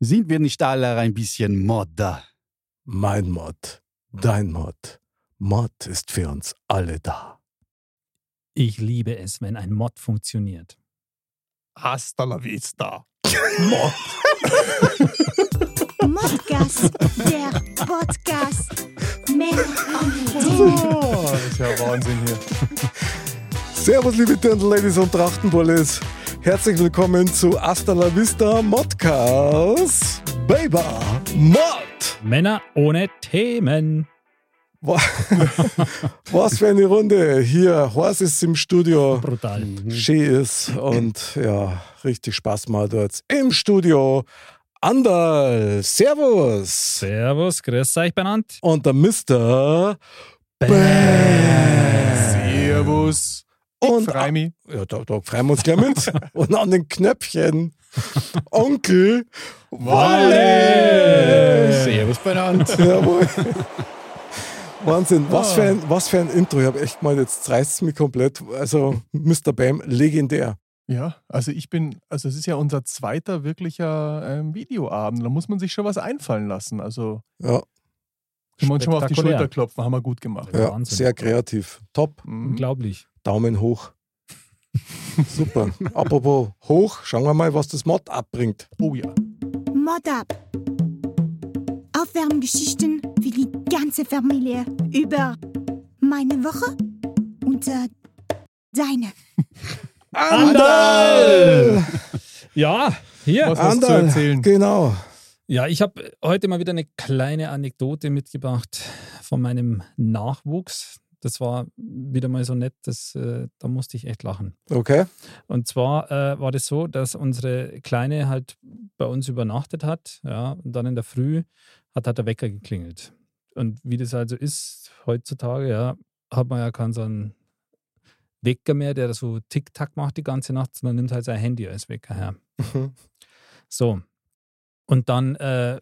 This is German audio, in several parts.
Sind wir nicht alle ein bisschen Modder? Mein Mod, dein Mod. Mod ist für uns alle da. Ich liebe es, wenn ein Mod funktioniert. Hasta la vista. Modcast, der Podcast. Themen. Oh, das ist ja Wahnsinn hier. Servus, liebe Dirndl-Ladies und Trachtenbullis. Herzlich willkommen zu Hasta la Vista Modcast. Baby, Mod. Männer ohne Themen. Wa- Was für eine Runde. Hier, Horst ist im Studio. Brutal. Schön ist und ja, richtig Spaß macht dort im Studio. Anderl, Servus. Servus, grüß euch benannt. Und der Mr. Servus. Und Freu mich. ja, da, da freuen wir uns gleich mit. Und an den Knöpfchen. Onkel Walle. Servus benannt. Jawohl. Wahnsinn, was für, ein, was für ein Intro. Ich habe echt mal, jetzt reißt es mich komplett. Also, Mr. Bam, legendär. Ja, also ich bin, also es ist ja unser zweiter wirklicher ähm, Videoabend. Da muss man sich schon was einfallen lassen. Also Ja, können wir uns schon mal auf die. Schulter klopfen, haben wir gut gemacht. ja Wahnsinn. sehr kreativ. Top. Mhm. Unglaublich. Daumen hoch. Super. Apropos hoch, schauen wir mal, was das Mod abbringt. Oh ja. Mod ab. Aufwärmgeschichten für die ganze Familie über meine Woche und äh, deine. Andal! Ja, hier. Was hast du zu Andal, erzählen? genau. Ja, ich habe heute mal wieder eine kleine Anekdote mitgebracht von meinem Nachwuchs. Das war wieder mal so nett, das, äh, da musste ich echt lachen. Okay. Und zwar äh, war das so, dass unsere Kleine halt bei uns übernachtet hat, ja, und dann in der Früh hat halt der Wecker geklingelt. Und wie das also ist heutzutage, ja, hat man ja keinen so einen Wecker mehr, der so Tick-Tack macht die ganze Nacht, sondern nimmt halt sein Handy als Wecker her. Mhm. So. Und dann äh,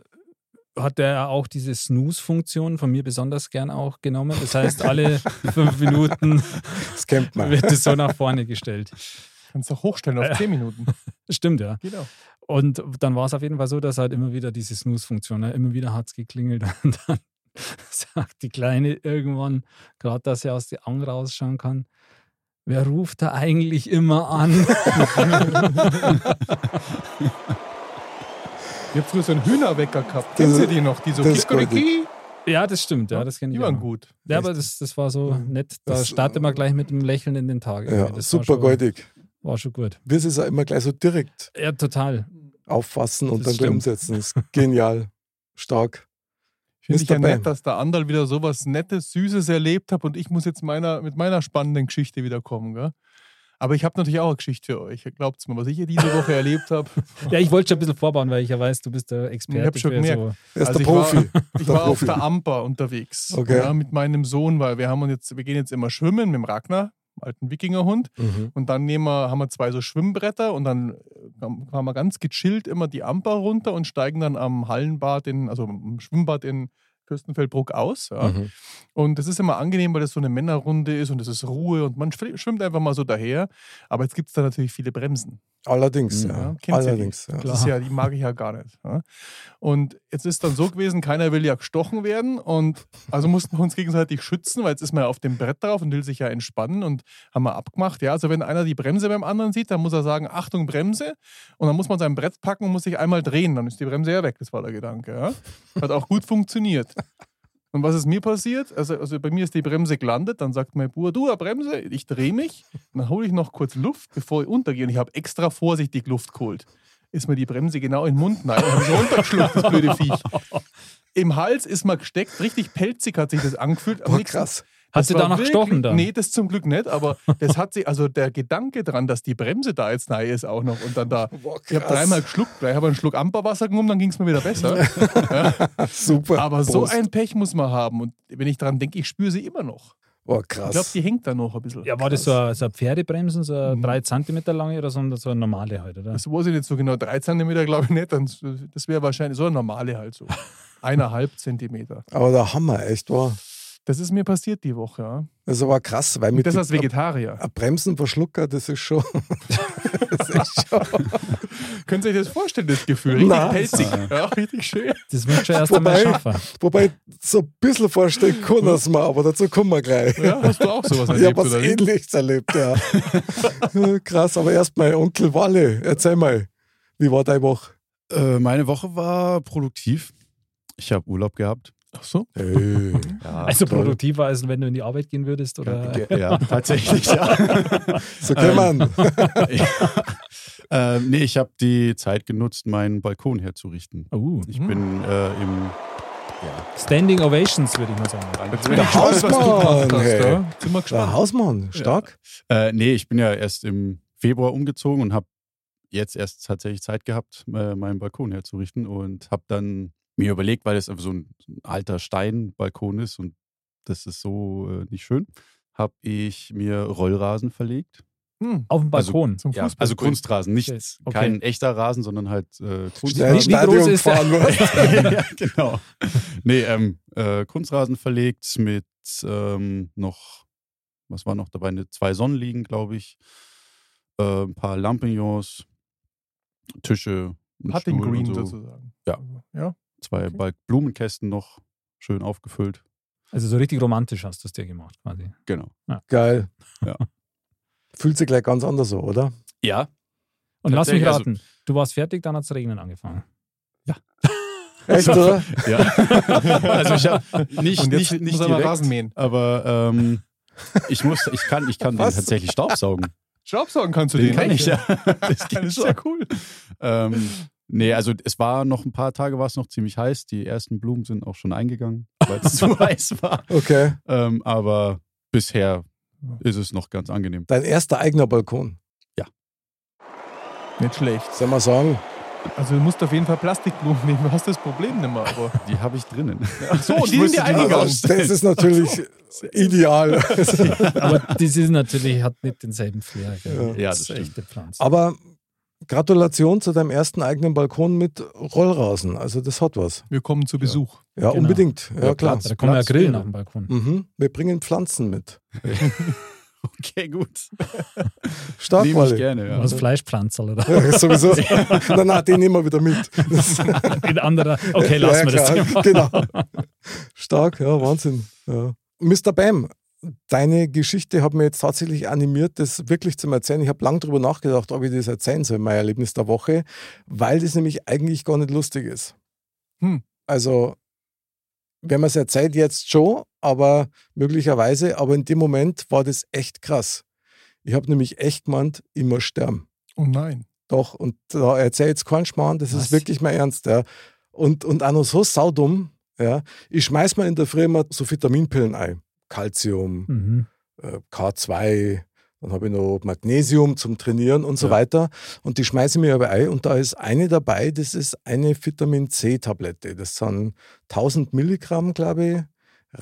hat er auch diese Snooze-Funktion von mir besonders gern auch genommen. Das heißt, alle fünf Minuten Das kennt man. wird es so nach vorne gestellt. Kannst du auch hochstellen auf 10 Minuten. Stimmt, ja. Genau. Und dann war es auf jeden Fall so, dass halt immer wieder diese Snooze-Funktion, ne? immer wieder hat es geklingelt und dann sagt die Kleine irgendwann, gerade dass sie aus der Ang rausschauen kann, wer ruft da eigentlich immer an? Ich habe früher so einen Hühnerwecker gehabt. Das Kennst du die noch? Die so Kikeriki? ja, das stimmt, ja, das kenne ich Die waren auch. gut. Ja, aber das, das war so nett. Da Das- startet man gleich mit einem Lächeln in den Tag. Ja, das super schon, goldig. War schon gut. Wir es auch immer gleich so direkt Ja, total. auffassen und Das dann umsetzen. Das ist genial. Stark. Finde ich ja Bam. nett, dass der Andal wieder sowas Nettes, Süßes erlebt hat und ich muss jetzt meiner, mit meiner spannenden Geschichte wiederkommen. Gell? Aber ich habe natürlich auch eine Geschichte für euch. Glaubt mir, was ich hier diese Woche erlebt habe. Ja, ich wollte schon ein bisschen vorbauen, weil ich ja weiß, du bist der Experte. Ich hab schon gemerkt. so. Er ist Also der ich war- Profi. Ich Der war auf Profi. der Amper unterwegs Okay. ja, mit meinem Sohn, weil wir haben uns jetzt, wir gehen jetzt immer schwimmen mit dem Ragnar, dem alten Wikingerhund. Mhm. Und dann nehmen wir, haben wir zwei so Schwimmbretter und dann äh, fahren wir ganz gechillt immer die Amper runter und steigen dann am Hallenbad, in, also am Schwimmbad in Fürstenfeldbruck aus. Ja. Mhm. Und das ist immer angenehm, weil das so eine Männerrunde ist und es ist Ruhe und man schwimmt einfach mal so daher. Aber jetzt gibt es da natürlich viele Bremsen. Allerdings, Mhm. ja. Ja? Allerdings, ja. Das ist ja, die mag ich ja gar nicht. Ja. Und jetzt ist dann so gewesen, keiner will ja gestochen werden und also mussten wir uns gegenseitig schützen, weil jetzt ist man ja auf dem Brett drauf und will sich ja entspannen und haben wir abgemacht. Ja, also wenn einer die Bremse beim anderen sieht, dann muss er sagen, Achtung, Bremse und dann muss man sein Brett packen und muss sich einmal drehen, dann ist die Bremse ja weg, das war der Gedanke. Ja. Hat auch gut funktioniert. Und was ist mir passiert? Also, also bei mir ist die Bremse gelandet, dann sagt mein Bruder, du, eine Bremse, ich drehe mich, dann hole ich noch kurz Luft, bevor ich untergehe. Und ich habe extra vorsichtig Luft geholt. Ist mir die Bremse genau in den Mund rein, habe ich runtergeschluckt, das blöde Viech. Im Hals ist mir gesteckt, richtig pelzig hat sich das angefühlt. Boah, krass. Hat das sie war da noch wirklich- gestochen dann? Nee, das zum Glück nicht, aber das hat sich, also der Gedanke dran, dass die Bremse da jetzt neu ist auch noch und dann da, Boah, ich habe krass. dreimal geschluckt, gleich habe einen Schluck Amperwasser genommen, dann ging es mir wieder besser. Super. Aber so Prost. ein Pech muss man haben. Und wenn ich dran denke, ich spüre sie immer noch. Boah, Ich glaube, krass. die hängt da noch ein bisschen. Ja, war das so eine, so eine Pferdebremsen, so eine Mhm. 3 cm lange oder so, so eine normale halt, oder? Das weiß ich nicht so genau. Drei Zentimeter glaube ich nicht. Dann, das wäre wahrscheinlich so eine normale halt so. Eineinhalb Zentimeter. Aber der Hammer, echt, war. Das ist mir passiert die Woche, ja. Das ist aber krass, weil Und mit das als Vegetarier. ein Bremsenverschlucker, das ist schon. das ist schon. Könnt ihr euch das vorstellen, das Gefühl? Richtig Na. pelzig. Ja, richtig schön. Das muss schon erst einmal Wobei- schaffen. Wobei, so ein bisschen vorstellen kann es mir, aber dazu kommen wir gleich. Ja, hast du auch sowas Ich erlebt, habe was oder? Ähnliches erlebt, ja. Ja, Krass, aber erstmal, Onkel Walle, erzähl mal, wie war deine Woche? Äh, meine Woche war produktiv. Ich habe Urlaub gehabt. Ach so. Hey. Ja, Also toll. produktiver, als wenn du in die Arbeit gehen würdest? Oder? ja, tatsächlich, ja. So kann man. ähm, nee, ich habe die Zeit genutzt, meinen Balkon herzurichten. Oh, Ich Hm. bin äh, im. Standing Ovations, würde ich mal sagen. Jetzt Der Hausmann, hast. hey. Ja. Sind Der. Hausmann, stark. Äh, nee, ich bin ja erst im Februar umgezogen und habe jetzt erst tatsächlich Zeit gehabt, äh, meinen Balkon herzurichten und habe dann mir überlegt, weil es einfach so ein, alter Steinbalkon ist und das ist so äh, nicht schön, habe ich mir Rollrasen verlegt. Hm. Auf dem Also Balkon. Zum Ja, Fußball. also Kunstrasen, nicht Okay. kein echter Rasen, sondern halt äh, Kunstrasen. Wie- wie groß ist der? ja, genau. Nee, ähm, äh, Kunstrasen verlegt mit ähm, noch, was war noch dabei? Ne, zwei Sonnenliegen, glaube ich. Äh, ein paar Lampignons, Tische, Putting Stuhl Green und so. sozusagen. Ja. Also, ja. Zwei Okay. Blumenkästen noch schön aufgefüllt. Also so richtig romantisch hast du es dir gemacht, quasi. Genau. Geil. Ja. Fühlt sich gleich ganz anders so, oder? Ja, Und lass mich also- raten, du warst fertig, dann hat es regnen angefangen. Echt, oder? ja. also ich habe nicht, Und jetzt nicht, nicht muss mal direkt, Rasen mähen. aber ähm, ich muss, ich kann, ich kann den tatsächlich staubsaugen. Staubsaugen kannst du Den den. kann ich, ja. Das Das ist schon. sehr cool. Ähm, nee, also es war noch ein paar Tage, war es noch ziemlich heiß. Die ersten Blumen sind auch schon eingegangen, weil es zu heiß war. Okay. Ähm, aber bisher ist es noch ganz angenehm. Dein erster eigener Balkon. Nicht schlecht. Soll man sagen? Also du musst auf jeden Fall Plastikblumen nehmen. Du hast das Problem nicht mehr. Aber Die habe ich drinnen. Ach so, die sind dir eingegangen. Das ist natürlich ideal. Aber das ist natürlich, hat nicht denselben Flair. Ja, das das ist stimmt. echte Pflanze. Aber Gratulation zu deinem ersten eigenen Balkon mit Rollrasen. Also das hat was. Wir kommen zu Besuch. Ja, Genau. unbedingt. Ja, Ja, klar. Platz. da kann man ja grillen auf dem Balkon. Mhm. Wir bringen Pflanzen mit. Okay, gut. Stark, Nehme ich gerne, ja. Was Fleischpflanzerl oder Ja, sowieso. nein, nein, den nehmen wir wieder mit. In anderer. Okay, lassen wir das ja, Thema. Genau. Stark, ja, Wahnsinn. Ja. Mr. Bam, deine Geschichte hat mir jetzt tatsächlich animiert, das wirklich zu erzählen. Ich habe lange darüber nachgedacht, ob ich das erzählen soll, mein Erlebnis der Woche, weil das nämlich eigentlich gar nicht lustig ist. Hm. Also, wenn man es erzählt, jetzt schon, aber möglicherweise, aber in dem Moment war das echt krass. Ich habe nämlich echt gemeint, immer sterben. Oh nein. Doch, und da erzähl jetzt keinen Schmarrn, das Was? ist wirklich mal ernst. Ja. Und, und auch noch so saudumm, ja. Ich schmeiß mir in der Früh immer so Vitaminpillen ein. Calcium, Mhm. äh, K2, dann habe ich noch Magnesium zum Trainieren und so Ja. weiter. Und die schmeiße ich mir aber ein. Und da ist eine dabei, das ist eine Vitamin C-Tablette. Das sind 1000 Milligramm, glaube ich,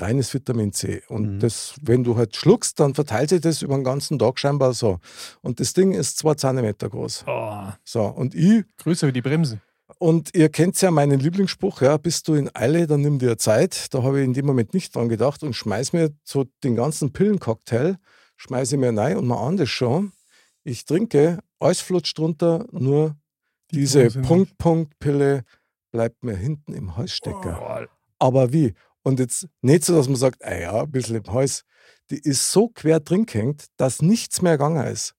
reines Vitamin C. Und Mhm. das, wenn du halt schluckst, dann verteilt sich das über den ganzen Tag scheinbar so. Und das Ding ist zwei Zentimeter groß. Oh, So, und ich Größer wie die Bremse. Und ihr kennt ja meinen Lieblingsspruch, ja, bist du in Eile, dann nimm dir Zeit. Da habe ich in dem Moment nicht dran gedacht und schmeiß mir so den ganzen Pillencocktail, schmeiße ich mir rein und mal an das schon. Ich trinke, alles flutscht runter, nur Die diese. Punkt-Punkt-Pille bleibt mir hinten im Hals stecken. oh. Aber wie? Und jetzt nicht so, dass man sagt, ah ja, ein bisschen im Hals. Die ist so quer drin gehängt, dass nichts mehr gegangen ist.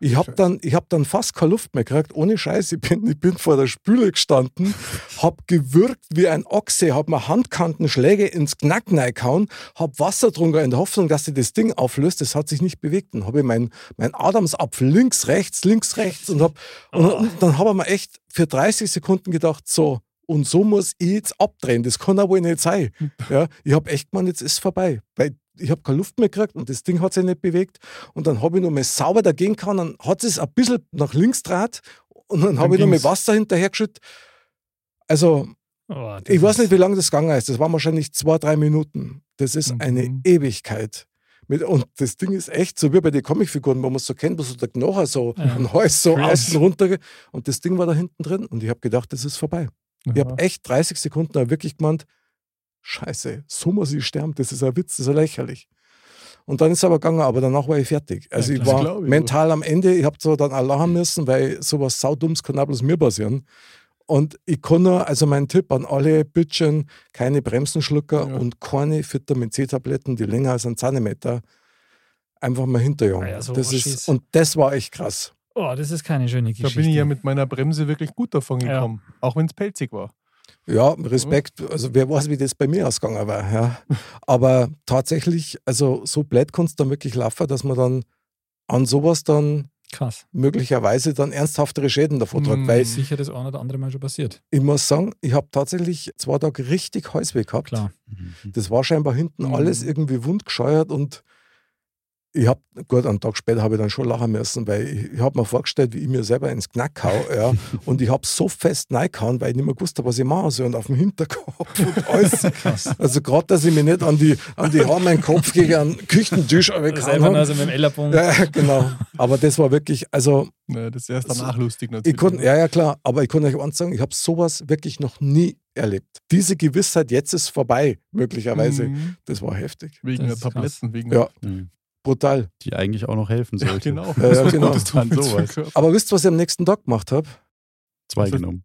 Ich habe dann, ich hab dann fast keine Luft mehr gekriegt, ohne Scheiß. Ich bin, ich bin vor der Spüle gestanden, hab gewürgt wie ein Ochse, hab mir Handkantenschläge ins Knack gehauen, hab Wasser drunter in der Hoffnung, dass sich das Ding auflöst. Das hat sich nicht bewegt. Dann habe ich meinen mein Adamsapfel links, rechts, links, rechts und, hab, und, und dann habe ich mir echt für 30 Sekunden gedacht, so, und so muss ich jetzt abdrehen. Das kann wohl nicht sein. Ja, ich habe echt gemeint, jetzt ist es vorbei. Weil ich habe keine Luft mehr gekriegt und das Ding hat sich nicht bewegt. Und dann habe ich noch mal sauber dagegen kann, dann hat es ein bisschen nach links draht und dann habe ich noch mal ging's. Wasser hinterher geschüttet. Also, Oh, ich weiß nicht, wie lange das gegangen ist. Das waren wahrscheinlich zwei, drei Minuten. Das ist Mhm. eine Ewigkeit. Mit, und das Ding ist echt so wie bei den Comicfiguren, wo man so kennt, wo so der Knochen so Ja. ein Hals so Krass. außen runter. Und das Ding war da hinten drin. Und ich habe gedacht, das ist vorbei. Ich Ja. habe echt 30 Sekunden da wirklich gemeint, scheiße, so muss ich sterben, das ist ein Witz, das ist lächerlich. Und dann ist es aber gegangen, aber danach war ich fertig. Also Ja, ich war ich mental am Ende, ich habe zwar dann auch lachen müssen, weil sowas saudumms kann auch bloß mir passieren. Und ich kann nur, also mein Tipp an alle Bütchen, keine Bremsenschlucker Ja. und keine Vitamin C-Tabletten, die länger als ein Zentimeter, einfach mal hinterjagen. Ah ja, so das Oschis. ist, und das war echt krass. Oh, das ist keine schöne Da Geschichte. bin ich ja mit meiner Bremse wirklich gut davon Ja. gekommen. Auch wenn es pelzig war. Ja, Respekt. Also wer weiß, wie das bei mir ausgegangen war. Ja. Aber tatsächlich, also so blöd kann es dann wirklich laufen, dass man dann an sowas dann Krass. möglicherweise dann ernsthaftere Schäden davon trägt. Mm. Weil Ist sicher das eine oder andere Mal schon passiert. ich muss sagen, ich habe tatsächlich zwei Tage richtig Halsweh gehabt. Klar. Das war scheinbar hinten Mhm. alles irgendwie wundgescheuert und ich habe, gut, einen Tag später habe ich dann schon lachen müssen, weil ich, ich habe mir vorgestellt, wie ich mir selber ins Knack hau, ja, und ich habe so fest reingehauen, weil ich nicht mehr gewusst habe, was ich machen soll und auf dem Hinterkopf und alles. Also gerade, dass ich mich nicht an die, an die Haare meinen Kopf gegen einen Küchentisch habe. so mit dem Ellerbogen. Ja, genau. Aber das war wirklich, also Ne, das ist erst danach So, lustig natürlich. ich konnte, ja, ja, klar, aber ich kann euch eins sagen, ich habe sowas wirklich noch nie erlebt. Diese Gewissheit, jetzt ist vorbei, möglicherweise, Mhm. das war heftig. Wegen Das der krass. Tabletten, wegen Ja. Mhm. Brutal. Die eigentlich auch noch helfen Ja, sollte. genau. Ja, genau. Gutes tun An sowas. Aber wisst ihr, was ich am nächsten Tag gemacht habe? Zwei genommen.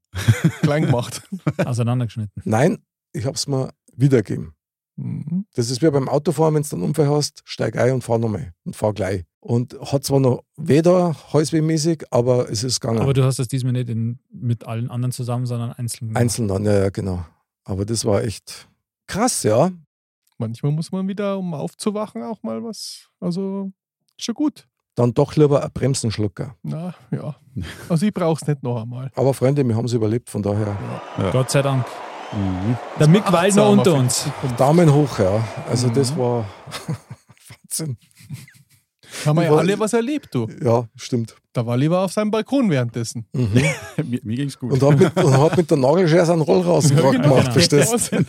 Klein gemacht. Auseinandergeschnitten. Nein, ich habe es mir wiedergegeben. Mhm. Das ist wie beim Autofahren, wenn du einen Unfall hast, steig ein und fahr nochmal und fahr gleich. Und hat zwar noch weder halswehmäßig, aber es ist gegangen. Aber du hast das diesmal nicht in, mit allen anderen zusammen, sondern einzeln. gemacht. Einzeln dann, ja, ja, genau. Aber das war echt krass, ja. Manchmal muss man wieder, um aufzuwachen, auch mal was. Also, schon gut. Dann doch lieber ein Bremsenschlucker. Na, ja. Also, ich brauche es nicht noch einmal. Aber Freunde, wir haben es überlebt, von daher Gott sei Dank. Mhm. Der Mick Waldner unter uns. Daumen hoch, ja. Also Mhm. das war Wahnsinn. Haben wir ja alle was erlebt, du. Ja, stimmt. Da war lieber auf seinem Balkon währenddessen. Mhm. mir mir ging es gut. Und hat mit, und hat mit der Nagelschere seinen Roll rausgebracht genau. gemacht, Genau. verstehst du?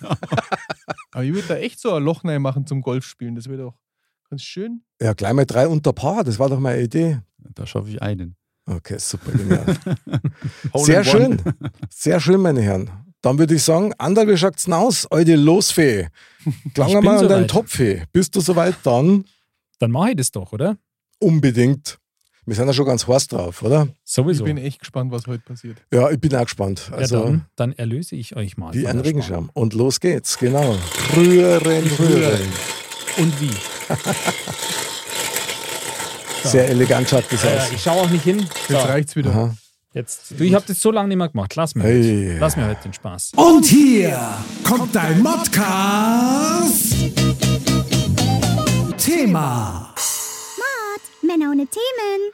Aber ich würde da echt so ein Loch rein machen zum Golfspielen. Das wäre doch ganz schön. Ja, gleich mal drei unter Paar, das war doch meine Idee. Da schaffe ich einen. Okay, super, genial. Sehr schön, sehr schön, meine Herren. Dann würde ich sagen, Ander, wie schaut's denn aus? Alte Losfee. Klang mal an deinen. Topfee. Bist du soweit? Dann Dann mache ich das doch, oder? unbedingt. Wir sind ja schon ganz heiß drauf, oder? Sowieso. Ich bin echt gespannt, was heute passiert. Ja, ich bin auch gespannt. ja, Also, dann, dann erlöse ich euch mal. wie ein Regenschirm. Und los geht's, genau. Rühren, rühren. Und wie? Sehr elegant schaut das Ja, ja, aus. ich schaue auch nicht hin. Jetzt So, reicht's wieder. Aha. jetzt, du, ich habe das so lange nicht mehr gemacht. Lass mir, Hey. heute. Lass mir heute den Spaß. Und hier kommt dein Modcast. Männer ohne Themen.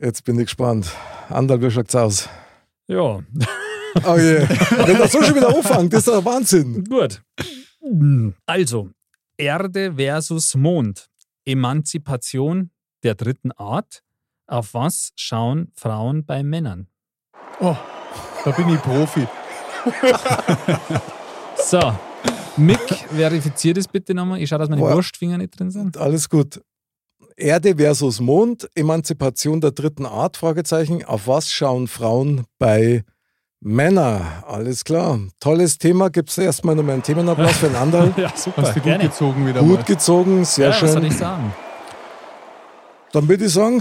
Jetzt bin ich gespannt. Andal, wie schaut's aus? Ja, Oh je. Wenn das so schon wieder anfängt, das ist doch Wahnsinn. gut. Also, Erde versus Mond. Emanzipation der dritten Art. Auf was schauen Frauen bei Männern? Oh, da bin ich Profi. So, Mick, verifiziert es bitte nochmal. Ich schaue, dass meine Boah. Wurstfinger nicht drin sind. Alles gut. Erde versus Mond, Emanzipation der dritten Art, Fragezeichen. Auf was schauen Frauen bei Männern? Alles klar. Tolles Thema. Gibt es erstmal nochmal einen Themenapplaus für den anderen? Ja, super. Hast du gut Gerne. gezogen wieder Gut mal. gezogen, sehr ja, was soll schön. ich sagen? Dann würde ich sagen,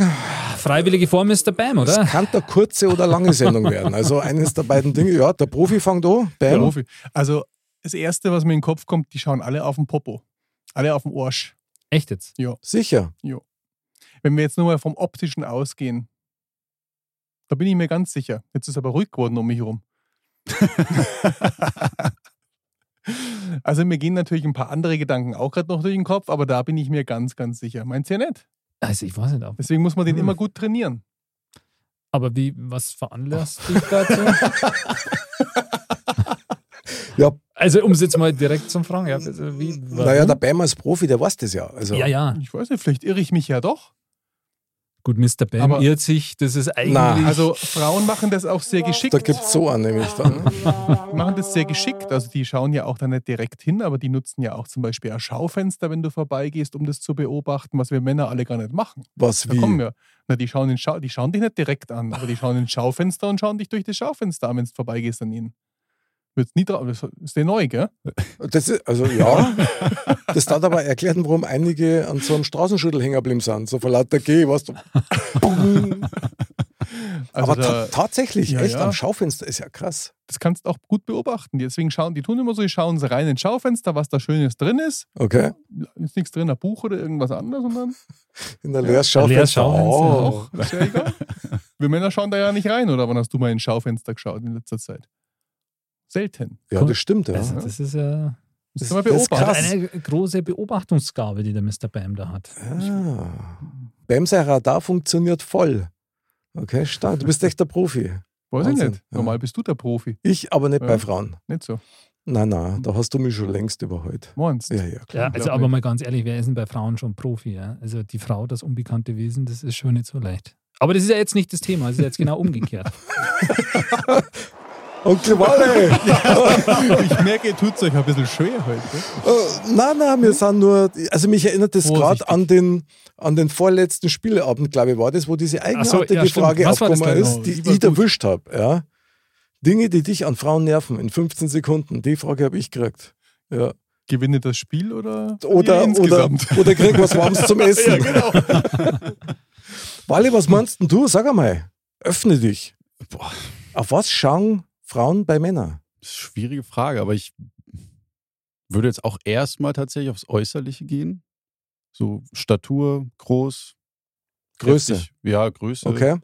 Freiwillige Form ist der Bam, es oder? kann eine kurze oder lange Sendung werden. Also eines der beiden Dinge. Ja, der Profi fängt an. Bam. Profi. Also, das Erste, was mir in den Kopf kommt, die schauen alle auf den Popo. Alle auf den Arsch. Echt jetzt? Sicher. Wenn wir jetzt nur mal vom Optischen ausgehen, da bin ich mir ganz sicher. Jetzt ist aber ruhig geworden um mich herum. also mir gehen natürlich ein paar andere Gedanken auch gerade noch durch den Kopf, aber da bin ich mir ganz, ganz sicher. Meinst du ja nicht? Also, ich weiß nicht. Aber, Deswegen muss man den Hm. immer gut trainieren. aber wie, was veranlasst dich dazu? Ja, Also, um es jetzt mal direkt zum Fragen. Ja, also wie, warum? naja, der Bam als Profi, der weiß das ja. Also, ja, ja. Ich weiß nicht, vielleicht irre ich mich ja doch. Gut, Mr. Bam Aber- irrt sich. Das ist eigentlich. Na, Also Frauen machen das auch sehr geschickt. Da gibt es so einen nämlich dann. machen das sehr geschickt. Also die schauen ja auch da nicht direkt hin, aber die nutzen ja auch zum Beispiel ein Schaufenster, wenn du vorbeigehst, um das zu beobachten, was wir Männer alle gar nicht machen. Was Da wie? kommen wir. Na, die schauen, in Schau die schauen dich nicht direkt an, aber die schauen ins Schaufenster und schauen dich durch das Schaufenster an, wenn du vorbeigehst an ihnen. Wird's nie drauf. Das ist der neu, gell? Das ist, also ja, das darf aber erklären, warum einige an so einem Straßenschüttel hängen geblieben sind. So vor lauter G, weißt du. Also aber da, ta tatsächlich, Ja, echt ja. am Schaufenster ist ja krass. das kannst du auch gut beobachten. Deswegen schauen, die tun immer so, die schauen sie rein ins Schaufenster, was da Schönes drin ist. Okay? Ist nichts drin, ein Buch oder irgendwas anderes, sondern In der leeres Schaufenster. leeres Schaufenster. Oh. ist ja egal. Wir Männer schauen da ja nicht rein, oder wann hast du mal ins Schaufenster geschaut in letzter Zeit? Selten. Ja, das stimmt, ja. Also, das ist ja Das das ist eine große Beobachtungsgabe, die der Mr. Bam da hat. Ah. Bam, sein Radar funktioniert voll. Okay, stark. Du bist echt der Profi. Weiß ich Wahnsinn, nicht. ja. Normal bist du der Profi. Ich aber nicht Ja. bei Frauen. Nicht so. Nein, nein, da hast du mich schon längst überholt. Meinst Ja, ja, Ja, klar. also glaub aber nicht. mal ganz ehrlich, wer ist denn bei Frauen schon Profi? Ja? Also die Frau, das unbekannte Wesen, das ist schon nicht so leicht. Aber das ist ja jetzt nicht das Thema, das ist jetzt genau umgekehrt. Onkel Walle! Ich merke, ihr tut es euch ein bisschen schwer heute. Äh, nein, nein, wir sind nur, also mich erinnert das gerade an den, an den vorletzten Spieleabend, glaube ich, war das, wo diese eigenartige ja, stimmt. Frage aufgekommen ist, die Lieber ich erwischt habe. Ja. Dinge, die dich an Frauen nerven in 15 Sekunden, die Frage habe ich gekriegt. Ja. Gewinne das Spiel oder Oder, oder, insgesamt? oder krieg was Warmes zum Essen. ja, genau. Wally, was meinst denn du? Sag einmal, öffne dich. Boah, Auf was schauen Frauen bei Männern? das ist eine schwierige Frage, aber ich würde jetzt auch erstmal tatsächlich aufs Äußerliche gehen. So Statur, groß. Größe. heftig. Ja, Größe. Okay.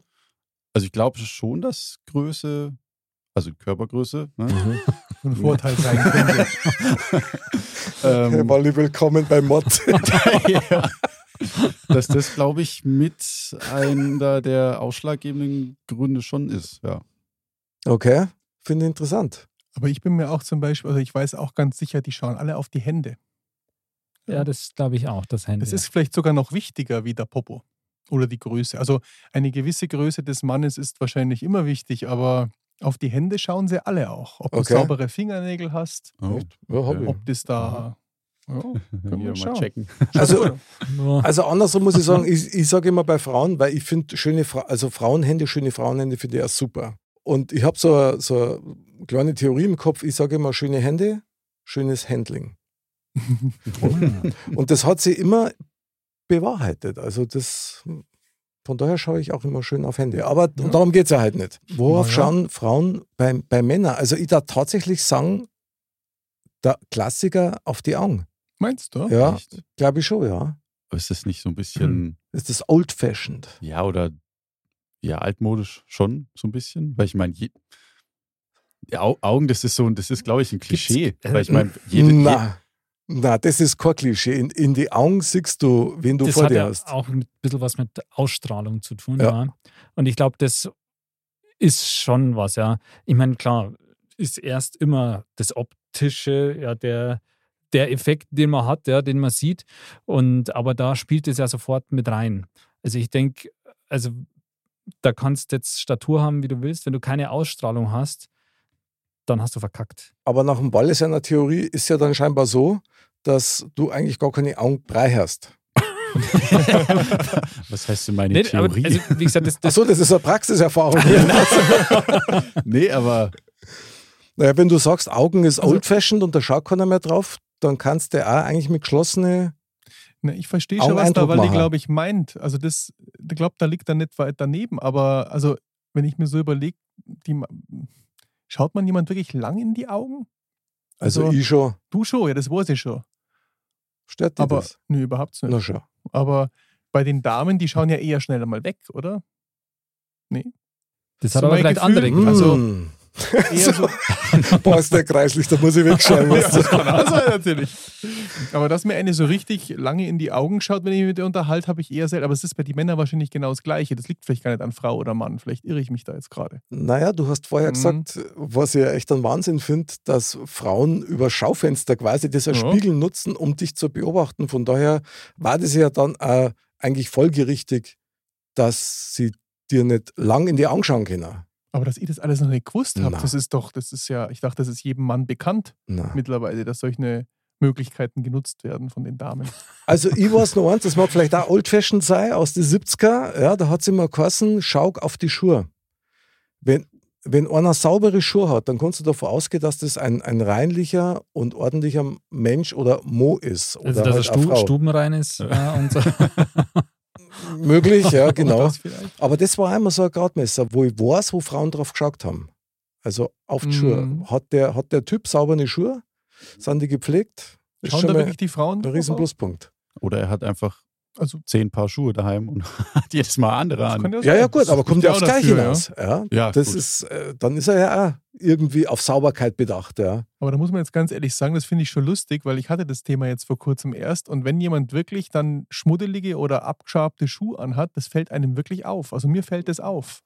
Also ich glaube schon, dass Größe, also Körpergröße, ne? Mhm. Ein Vorteil sein könnte. Hey, ähm, Wally, willkommen bei Mod. ja. dass das, glaube ich, mit einer der ausschlaggebenden Gründe schon ist. Ja. Okay, finde interessant. Aber ich bin mir auch zum Beispiel, also ich weiß auch ganz sicher, die schauen alle auf die Hände. Ja, das glaube ich auch, das Handy. Das ist vielleicht sogar noch wichtiger wie der Popo oder die Größe. Also eine gewisse Größe des Mannes ist wahrscheinlich immer wichtig, aber auf die Hände schauen sie alle auch. Ob du Okay. saubere Fingernägel hast, Oh? Ja, hab ich. ob das da. Ja, können wir mal schauen. checken. Also, also andersrum muss ich sagen, ich, ich sage immer bei Frauen, weil ich finde schöne Fra also Frauenhände, schöne Frauenhände finde ich ja super. Und ich habe so, eine- so eine kleine Theorie im Kopf, ich sage immer schöne Hände, schönes Handling. Und das hat sie immer bewahrheitet. Also das, von daher schaue ich auch immer schön auf Hände. Aber Ja. darum geht es ja halt nicht. Worauf ja. schauen Frauen bei, bei Männern? Also ich da tatsächlich sagen, der Klassiker auf die Augen. Meinst du? Ja, glaube ich schon, ja. Aber ist das nicht so ein bisschen, Das ist das old-fashioned. ja, oder ja, altmodisch schon so ein bisschen? Weil ich meine, Augen, das ist so, das ist, glaube ich, ein Klischee. Gibt's- Weil ich meine, jede, je, Na, na, das ist kein Klischee. In, in die Augen siehst du, wen du das vor hat dir ja hast. auch ein bisschen was mit Ausstrahlung zu tun. Ja. Ja. Und ich glaube, das ist schon was, ja. Ich meine, klar, ist erst immer das Optische, ja, der, der Effekt, den man hat, ja, den man sieht. Und aber da spielt es ja sofort mit rein. Also ich denke, also da kannst du jetzt Statur haben, wie du willst. Wenn du keine Ausstrahlung hast, dann hast du verkackt. Aber nach dem Ball ist ja eine Theorie, ist ja dann scheinbar so, dass du eigentlich gar keine Augenbrei hast. was heißt denn meine Nee, aber, Theorie? also, wie gesagt, das, das, Achso, das ist eine Praxiserfahrung. nee, aber naja, wenn du sagst, Augen ist Also- old-fashioned und da schaut keiner mehr drauf, dann kannst du auch eigentlich mit geschlossene. Na, ich verstehe schon, was da Eindruck Waldi, machen. glaube ich, meint. Also das, ich glaube, da liegt er nicht weit daneben. Aber also, wenn ich mir so überlege, schaut man jemand wirklich lang in die Augen? Also, Also, ich schon. du schon, ja, das weiß ich schon. Stört dich Aber, das? nö, überhaupt nicht. Na schon. Aber bei den Damen, die schauen ja eher schneller mal weg, oder? Nee. das hat so aber vielleicht Gefühl. andere. Gründe. Also- Mm. Eher so, Boah, ist der kreislich, da muss ich wegschauen. ja, das kann auch sein, natürlich. Aber dass mir eine so richtig lange in die Augen schaut, wenn ich mich mit ihr unterhalte, habe ich eher selten. Aber es ist bei den Männern wahrscheinlich genau das Gleiche. Das liegt vielleicht gar nicht an Frau oder Mann. Vielleicht irre ich mich da jetzt gerade. Naja, du hast vorher Mhm. gesagt, was ich ja echt einen Wahnsinn finde, dass Frauen über Schaufenster quasi das als Ja. Spiegel nutzen, um dich zu beobachten. Von daher war das ja dann auch eigentlich folgerichtig, dass sie dir nicht lang in die Augen schauen können. Aber dass ihr das alles noch nicht gewusst habt, Na. das ist doch, das ist ja, ich dachte, das ist jedem Mann bekannt Na. mittlerweile, dass solche Möglichkeiten genutzt werden von den Damen. Also ich weiß noch eins, das mag vielleicht auch old-fashioned sein, aus den 70er, ja, da hat sie mal geheißen, schau auf die Schuhe. Wenn, wenn einer saubere Schuhe hat, dann kannst du davon ausgehen, dass das ein, ein reinlicher und ordentlicher Mensch oder Mo ist. Oder Also, dass halt er eine stu Frau. stubenrein ist äh, und so. Möglich, ja, genau. Aber das war einmal so ein Gradmesser, wo ich weiß, wo Frauen drauf geschaut haben. Also auf die Mhm. Schuhe. Hat der, hat der Typ saubere Schuhe? Sind die gepflegt? Schauen da wirklich die Frauen ein drauf riesen auf? Pluspunkt. Oder er hat einfach Also, zehn Paar Schuhe daheim und hat jedes Mal andere an. ja Ja, gut, Das aber kommt ja auch aufs Gleiche hinaus. Ja? Ja, das gut. ist, äh, dann ist er ja auch irgendwie auf Sauberkeit bedacht. Ja. Aber da muss man jetzt ganz ehrlich sagen, das finde ich schon lustig, weil ich hatte das Thema jetzt vor kurzem erst. Und wenn jemand wirklich dann schmuddelige oder abgeschabte Schuhe anhat, das fällt einem wirklich auf. Also mir fällt das auf.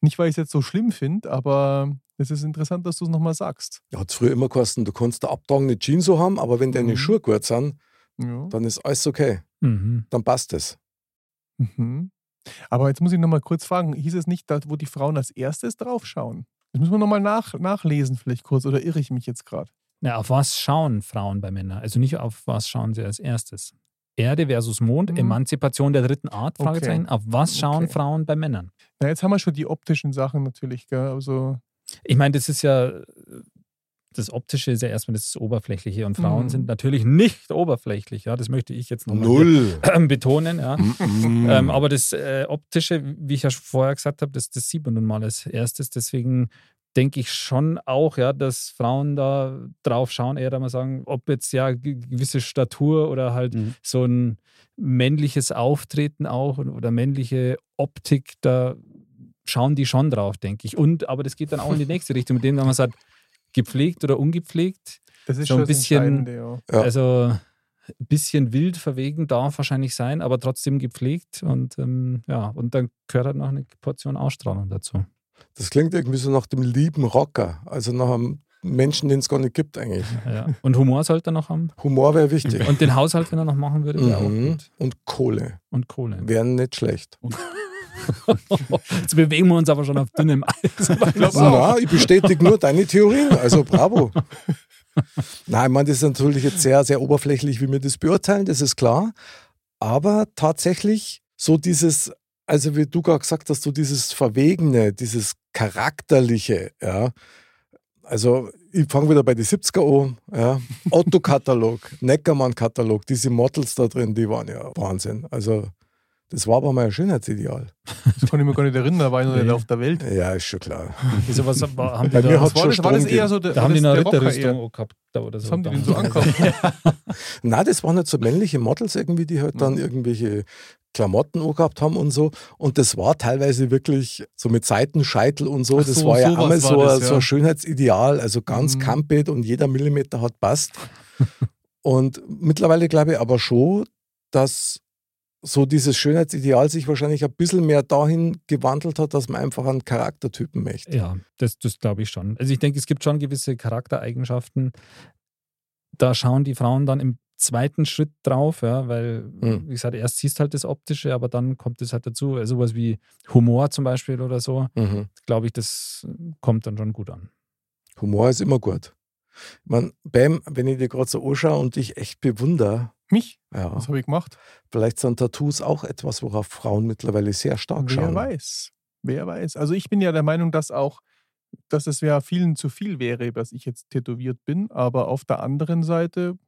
Nicht, weil ich es jetzt so schlimm finde, aber es ist interessant, dass du es nochmal sagst. Ja, hat es früher immer gekostet, du kannst eine abtragende Jeans so haben, aber wenn deine Mhm. Schuhe gut sind, Ja. dann ist alles okay. Mhm. Dann passt es. Mhm. Aber jetzt muss ich nochmal kurz fragen, hieß es nicht, wo die Frauen als erstes draufschauen? Das müssen wir nochmal nach, nachlesen, vielleicht kurz, oder irre ich mich jetzt gerade? Ja, auf was schauen Frauen bei Männern? Also nicht auf was schauen sie als erstes. Erde versus Mond, Mhm. Emanzipation der dritten Art, Okay. Fragezeichen. Auf was schauen Okay. Frauen bei Männern? Na, jetzt haben wir schon die optischen Sachen natürlich, gell? Also, Ich meine, das ist ja, das Optische ist ja erstmal das Oberflächliche und Frauen Mhm. sind natürlich nicht oberflächlich, ja, das möchte ich jetzt nochmal Null. betonen, ja. Mhm. Ähm, aber das äh, Optische, wie ich ja vorher gesagt habe, das, das sieht man nun mal als erstes. Deswegen denke ich schon auch, ja, dass Frauen da drauf schauen, eher da mal sagen, ob jetzt ja ge- gewisse Statur oder halt Mhm. so ein männliches Auftreten auch oder männliche Optik, da schauen die schon drauf, denke ich. Und aber das geht dann auch in die nächste Richtung, mit dem wenn man sagt, gepflegt oder ungepflegt. das ist So schon ein bisschen- ja. Also ein bisschen wild verwegen darf wahrscheinlich sein, aber trotzdem gepflegt. Und ähm, ja, und dann gehört halt noch eine Portion Ausstrahlung dazu. Das klingt irgendwie so nach dem lieben Rocker, also nach einem Menschen, den es gar nicht gibt eigentlich. Ja. Und Humor sollte er noch haben. Humor wäre wichtig. Und den Haushalt, wenn er noch machen würde, wäre auch Mhm. gut. Und Kohle Und Kohle. wären nicht schlecht. Jetzt bewegen wir uns aber schon auf dünnem Eis. Na, ich bestätige nur deine Theorien, also bravo. Nein, ich meine, das ist natürlich jetzt sehr, sehr oberflächlich, wie wir das beurteilen, das ist klar. Aber tatsächlich so dieses, also wie du gerade gesagt hast, so dieses Verwegene, dieses Charakterliche, ja. Also ich fange wieder bei den 70er an, ja. Otto-Katalog, Neckermann-Katalog, diese Models da drin, die waren ja Wahnsinn. Also das war aber mal ein Schönheitsideal. Das kann ich mir gar nicht erinnern, da war ich noch Nee. nicht auf der Welt. Ja, ist schon klar. Wieso, was haben die Bei da, mir hat war schon das, war das eher so der, da haben die eine Ritterrüstung gehabt da oder so. Was haben die denn so damals. angehabt? Nein, das waren halt so männliche Models irgendwie, die halt dann irgendwelche Klamotten angehabt haben und so. Und das war teilweise wirklich so mit Seitenscheitel und so. Ach das so, war ja einmal so, das, ein- so ja. ein Schönheitsideal, also ganz Mhm. camped und jeder Millimeter hat passt. und mittlerweile glaube ich aber schon, dass so dieses Schönheitsideal sich wahrscheinlich ein bisschen mehr dahin gewandelt hat, dass man einfach einen Charaktertypen möchte. Ja, das, das glaube ich schon. Also ich denke, es gibt schon gewisse Charaktereigenschaften. Da schauen die Frauen dann im zweiten Schritt drauf, ja, weil, Mhm. wie gesagt, erst siehst halt das Optische, aber dann kommt es halt dazu. Also sowas wie Humor zum Beispiel oder so, Mhm. glaube ich, das kommt dann schon gut an. Humor ist immer gut. Man, Bam, wenn ich dir gerade so anschaue und dich echt bewundere, Mich? ja, Was habe ich gemacht? vielleicht sind Tattoos auch etwas, worauf Frauen mittlerweile sehr stark Wer schauen. weiß. Wer weiß. Also ich bin ja der Meinung, dass auch, dass es ja vielen zu viel wäre, dass ich jetzt tätowiert bin. Aber auf der anderen Seite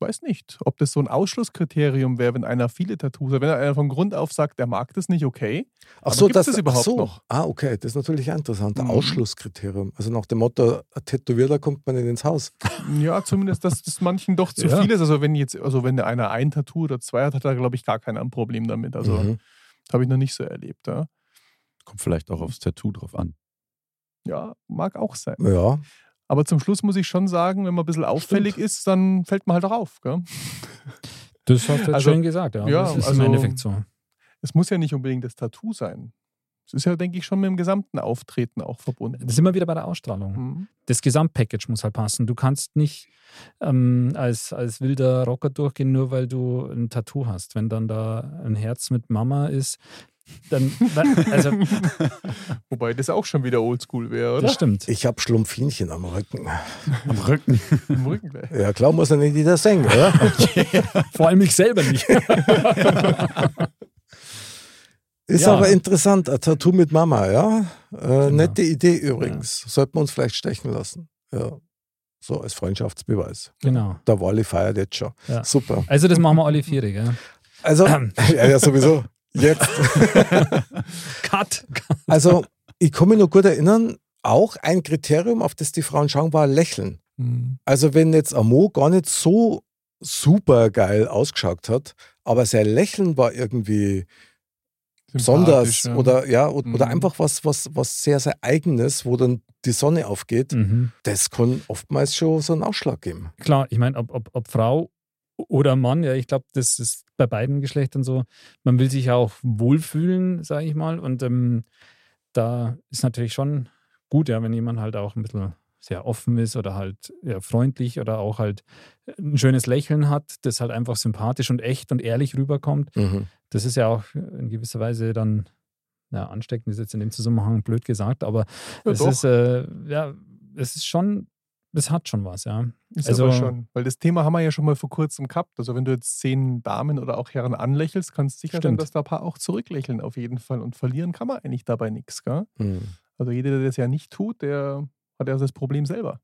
weiß nicht, ob das so ein Ausschlusskriterium wäre, wenn einer viele Tattoos hat. Wenn einer von Grund auf sagt, er mag das nicht, okay. Ach so, das das überhaupt so. noch? Ah, okay, das ist natürlich ein interessanter Mhm. Ausschlusskriterium. Also nach dem Motto, Tätowierter kommt man nicht ins Haus. Ja, zumindest, dass das manchen doch zu Ja. viel ist. Also wenn jetzt, also wenn einer ein Tattoo oder zwei hat, hat er, glaube ich, gar keiner ein Problem damit. Also Mhm. habe ich noch nicht so erlebt. Ja. Kommt vielleicht auch aufs Tattoo drauf an. ja, mag auch sein. Ja, Aber zum Schluss muss ich schon sagen, wenn man ein bisschen auffällig ist, dann fällt man halt auch auf. Gell? Das hast du jetzt Also, schön gesagt, ja. ja, das ist also- im Endeffekt so. Es muss ja nicht unbedingt das Tattoo sein. Es ist ja, denke ich, schon mit dem gesamten Auftreten auch verbunden. Da sind wir wieder bei der Ausstrahlung. Mhm. das Gesamtpackage muss halt passen. Du kannst nicht ähm, als, als wilder Rocker durchgehen, nur weil du ein Tattoo hast. Wenn dann da ein Herz mit Mama ist, dann, also Wobei das auch schon wieder oldschool wäre, oder? das stimmt. ich habe Schlumpfinchen am Rücken. Am Rücken. Im Rücken. Ja, klar muss ja nicht jeder singen, oder? Vor allem ich selber nicht. Ist Ja. aber interessant, ein Tattoo mit Mama, ja. Äh, Genau. Nette Idee übrigens. Sollten wir uns vielleicht stechen lassen. Ja. So als Freundschaftsbeweis. Genau. Der Wally feiert jetzt schon. Ja. Super. Also das machen wir alle vier, gell? Also, ja, ja, sowieso. Jetzt. Cut! Also, ich kann mich noch gut erinnern, auch ein Kriterium, auf das die Frauen schauen, war Lächeln. Hm. Also, wenn jetzt Amo gar nicht so super geil ausgeschaut hat, aber sein Lächeln war irgendwie besonders ja. oder ja, oder, oder Mhm. einfach was, was, was sehr, sehr eigenes, wo dann die Sonne aufgeht, Mhm. das kann oftmals schon so einen Ausschlag geben. Klar, ich meine, ob, ob, ob Frau oder Mann, ja, ich glaube, das ist bei beiden Geschlechtern so. Man will sich ja auch wohlfühlen, sage ich mal. Und ähm, da ist natürlich schon gut, ja, wenn jemand halt auch ein bisschen sehr offen ist oder halt ja, freundlich oder auch halt ein schönes Lächeln hat, das halt einfach sympathisch und echt und ehrlich rüberkommt. Das ist ja auch in gewisser Weise dann, ja, ansteckend ist jetzt in dem Zusammenhang blöd gesagt, aber Ja, es doch. ist, äh, ja, es ist schon, das hat schon was, ja. Ist Also- aber schon. Weil das Thema haben wir ja schon mal vor kurzem gehabt. Also wenn du jetzt zehn Damen oder auch Herren anlächelst, kannst du sicher sein, Stimmt. dass da ein paar auch zurücklächeln auf jeden Fall. Und verlieren kann man eigentlich dabei nichts, gell? Mhm. Also jeder, der das ja nicht tut, der hat ja das Problem selber.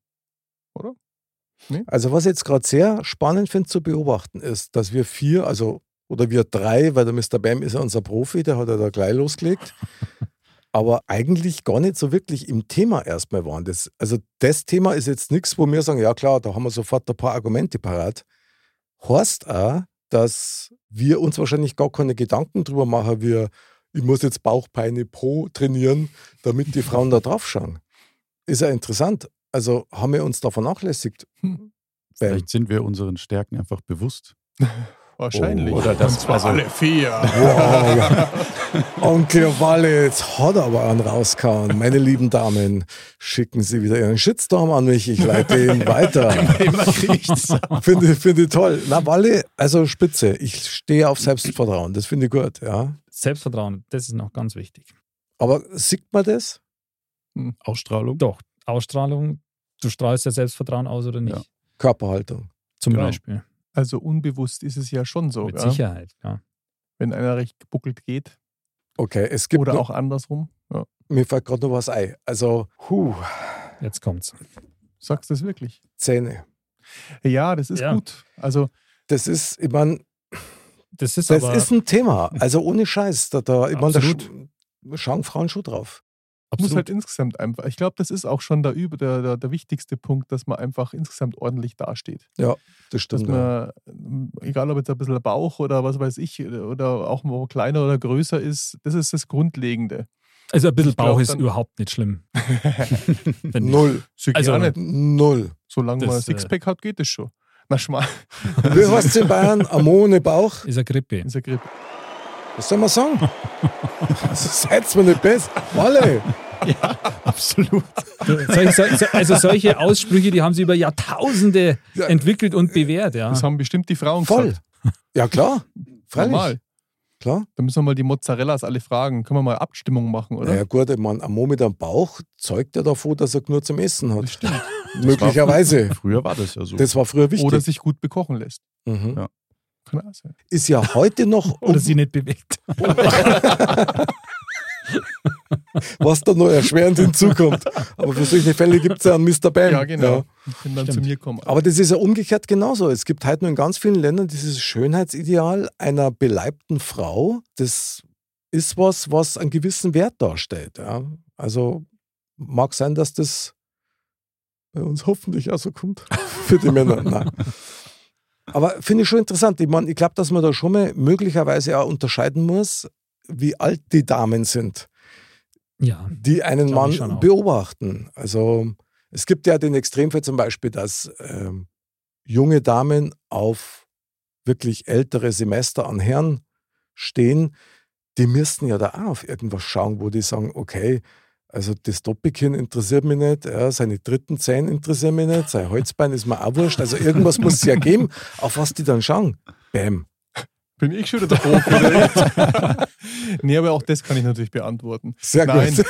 Also, was ich jetzt gerade sehr spannend finde zu beobachten, ist, dass wir vier, also oder wir drei, weil der Mr. Bam ist ja unser Profi, der hat ja da gleich losgelegt, aber eigentlich gar nicht so wirklich im Thema erstmal waren. Das, also, das Thema ist jetzt nichts, wo wir sagen, ja klar, da haben wir sofort ein paar Argumente parat. Heißt auch, dass wir uns wahrscheinlich gar keine Gedanken drüber machen, wie ich muss jetzt Bauchbeine pro trainieren, damit die Frauen da drauf schauen. Ist ja interessant. Also haben wir uns da vernachlässigt. Hm. Vielleicht sind wir unseren Stärken einfach bewusst. Wahrscheinlich. Oh, oder das- zwar also- alle vier. Wow, ja. Onkel Walle, jetzt hat er aber einen rausgehauen. Meine lieben Damen, schicken Sie wieder Ihren Shitstorm an mich, ich leite ihn weiter. Finde finde ich toll. Na, Walle, also spitze. Ich stehe auf Selbstvertrauen, das finde ich gut, ja. Selbstvertrauen, das ist noch ganz wichtig. Aber sieht man das? Ausstrahlung? Doch, Ausstrahlung, du strahlst ja Selbstvertrauen aus oder nicht? Ja. Körperhaltung. Zum Genau. Beispiel. Also unbewusst ist es ja schon so. Mit gell? Sicherheit, ja. Wenn einer recht gebuckelt geht. Okay, es gibt Oder noch, auch andersrum. Ja. mir fällt gerade noch was ein. Also, huh, Jetzt kommt's. Sagst du das wirklich? Zähne. Ja, das ist Ja. gut. Also Das ist, ich meine, Das ist das aber ist ein Thema. Also ohne Scheiß. Da, da, ich meine, da sch- schauen Frauen schon drauf. Muss absolut. halt insgesamt einfach. Ich glaube, das ist auch schon der, der, der, der wichtigste Punkt, dass man einfach insgesamt ordentlich dasteht. Das Dass stimmt. ja. man, egal ob jetzt ein bisschen Bauch oder was weiß ich, oder auch mal kleiner oder größer ist, das ist das Grundlegende. also ein bisschen Ich glaub, Bauch ist überhaupt nicht schlimm. Null. Also- auch nicht. Null. Solange man ein das, äh, Sixpack hat, geht das schon. Na, schmal. Wie heißt es in Bayern? Amone Bauch? Ist eine Grippe. Ist ja Grippe. Was soll man sagen? Seid mir nicht besser. Walle. Absolut. Solche, so- so- also solche Aussprüche, die haben sie über Jahrtausende Ja. entwickelt und bewährt. Ja. Das haben bestimmt die Frauen Voll. gesagt. Ja, klar. Freilich. Normal. Klar. Da müssen wir mal die Mozzarellas alle fragen. Können wir mal Abstimmung machen, oder? Naja, gut, ich meine, Amo mit einem Bauch zeugt ja davon, dass er nur zum Essen hat. Das stimmt. Möglicherweise. Früher war das ja so. Das war früher wichtig. Oder sich gut bekochen lässt. mhm. Ja. Sein. Ist ja heute noch, Oder sie nicht bewegt. was da noch erschwerend hinzukommt. Aber für solche Fälle gibt es ja einen Mr. Bam. Ja, genau. Ja. Können dann Stimmt. zu mir kommen. Aber das ist ja umgekehrt genauso. Es gibt halt nur in ganz vielen Ländern dieses Schönheitsideal einer beleibten Frau. Das ist was, was einen gewissen Wert darstellt. Ja. Also mag sein, dass das bei uns hoffentlich auch so kommt. Für die Männer. Nein. Aber finde ich schon interessant. Ich meine, ich glaube, dass man da schon mal möglicherweise auch unterscheiden muss, wie alt die Damen sind Ja. die einen Mann beobachten. Also es gibt ja den Extremfall zum Beispiel, dass ähm, junge Damen auf wirklich ältere Semester an Herren stehen, die müssten ja da auch auf irgendwas schauen, wo die sagen, okay, also das Doppelkinn interessiert mich nicht, ja, seine dritten Zähne interessieren mich nicht, sein Holzbein ist mir auch wurscht. Also irgendwas muss es ja geben, auf was die dann schauen. Bäm. Bin ich schon wieder der Profi? nee, aber auch das kann ich natürlich beantworten. Sehr Nein. gut.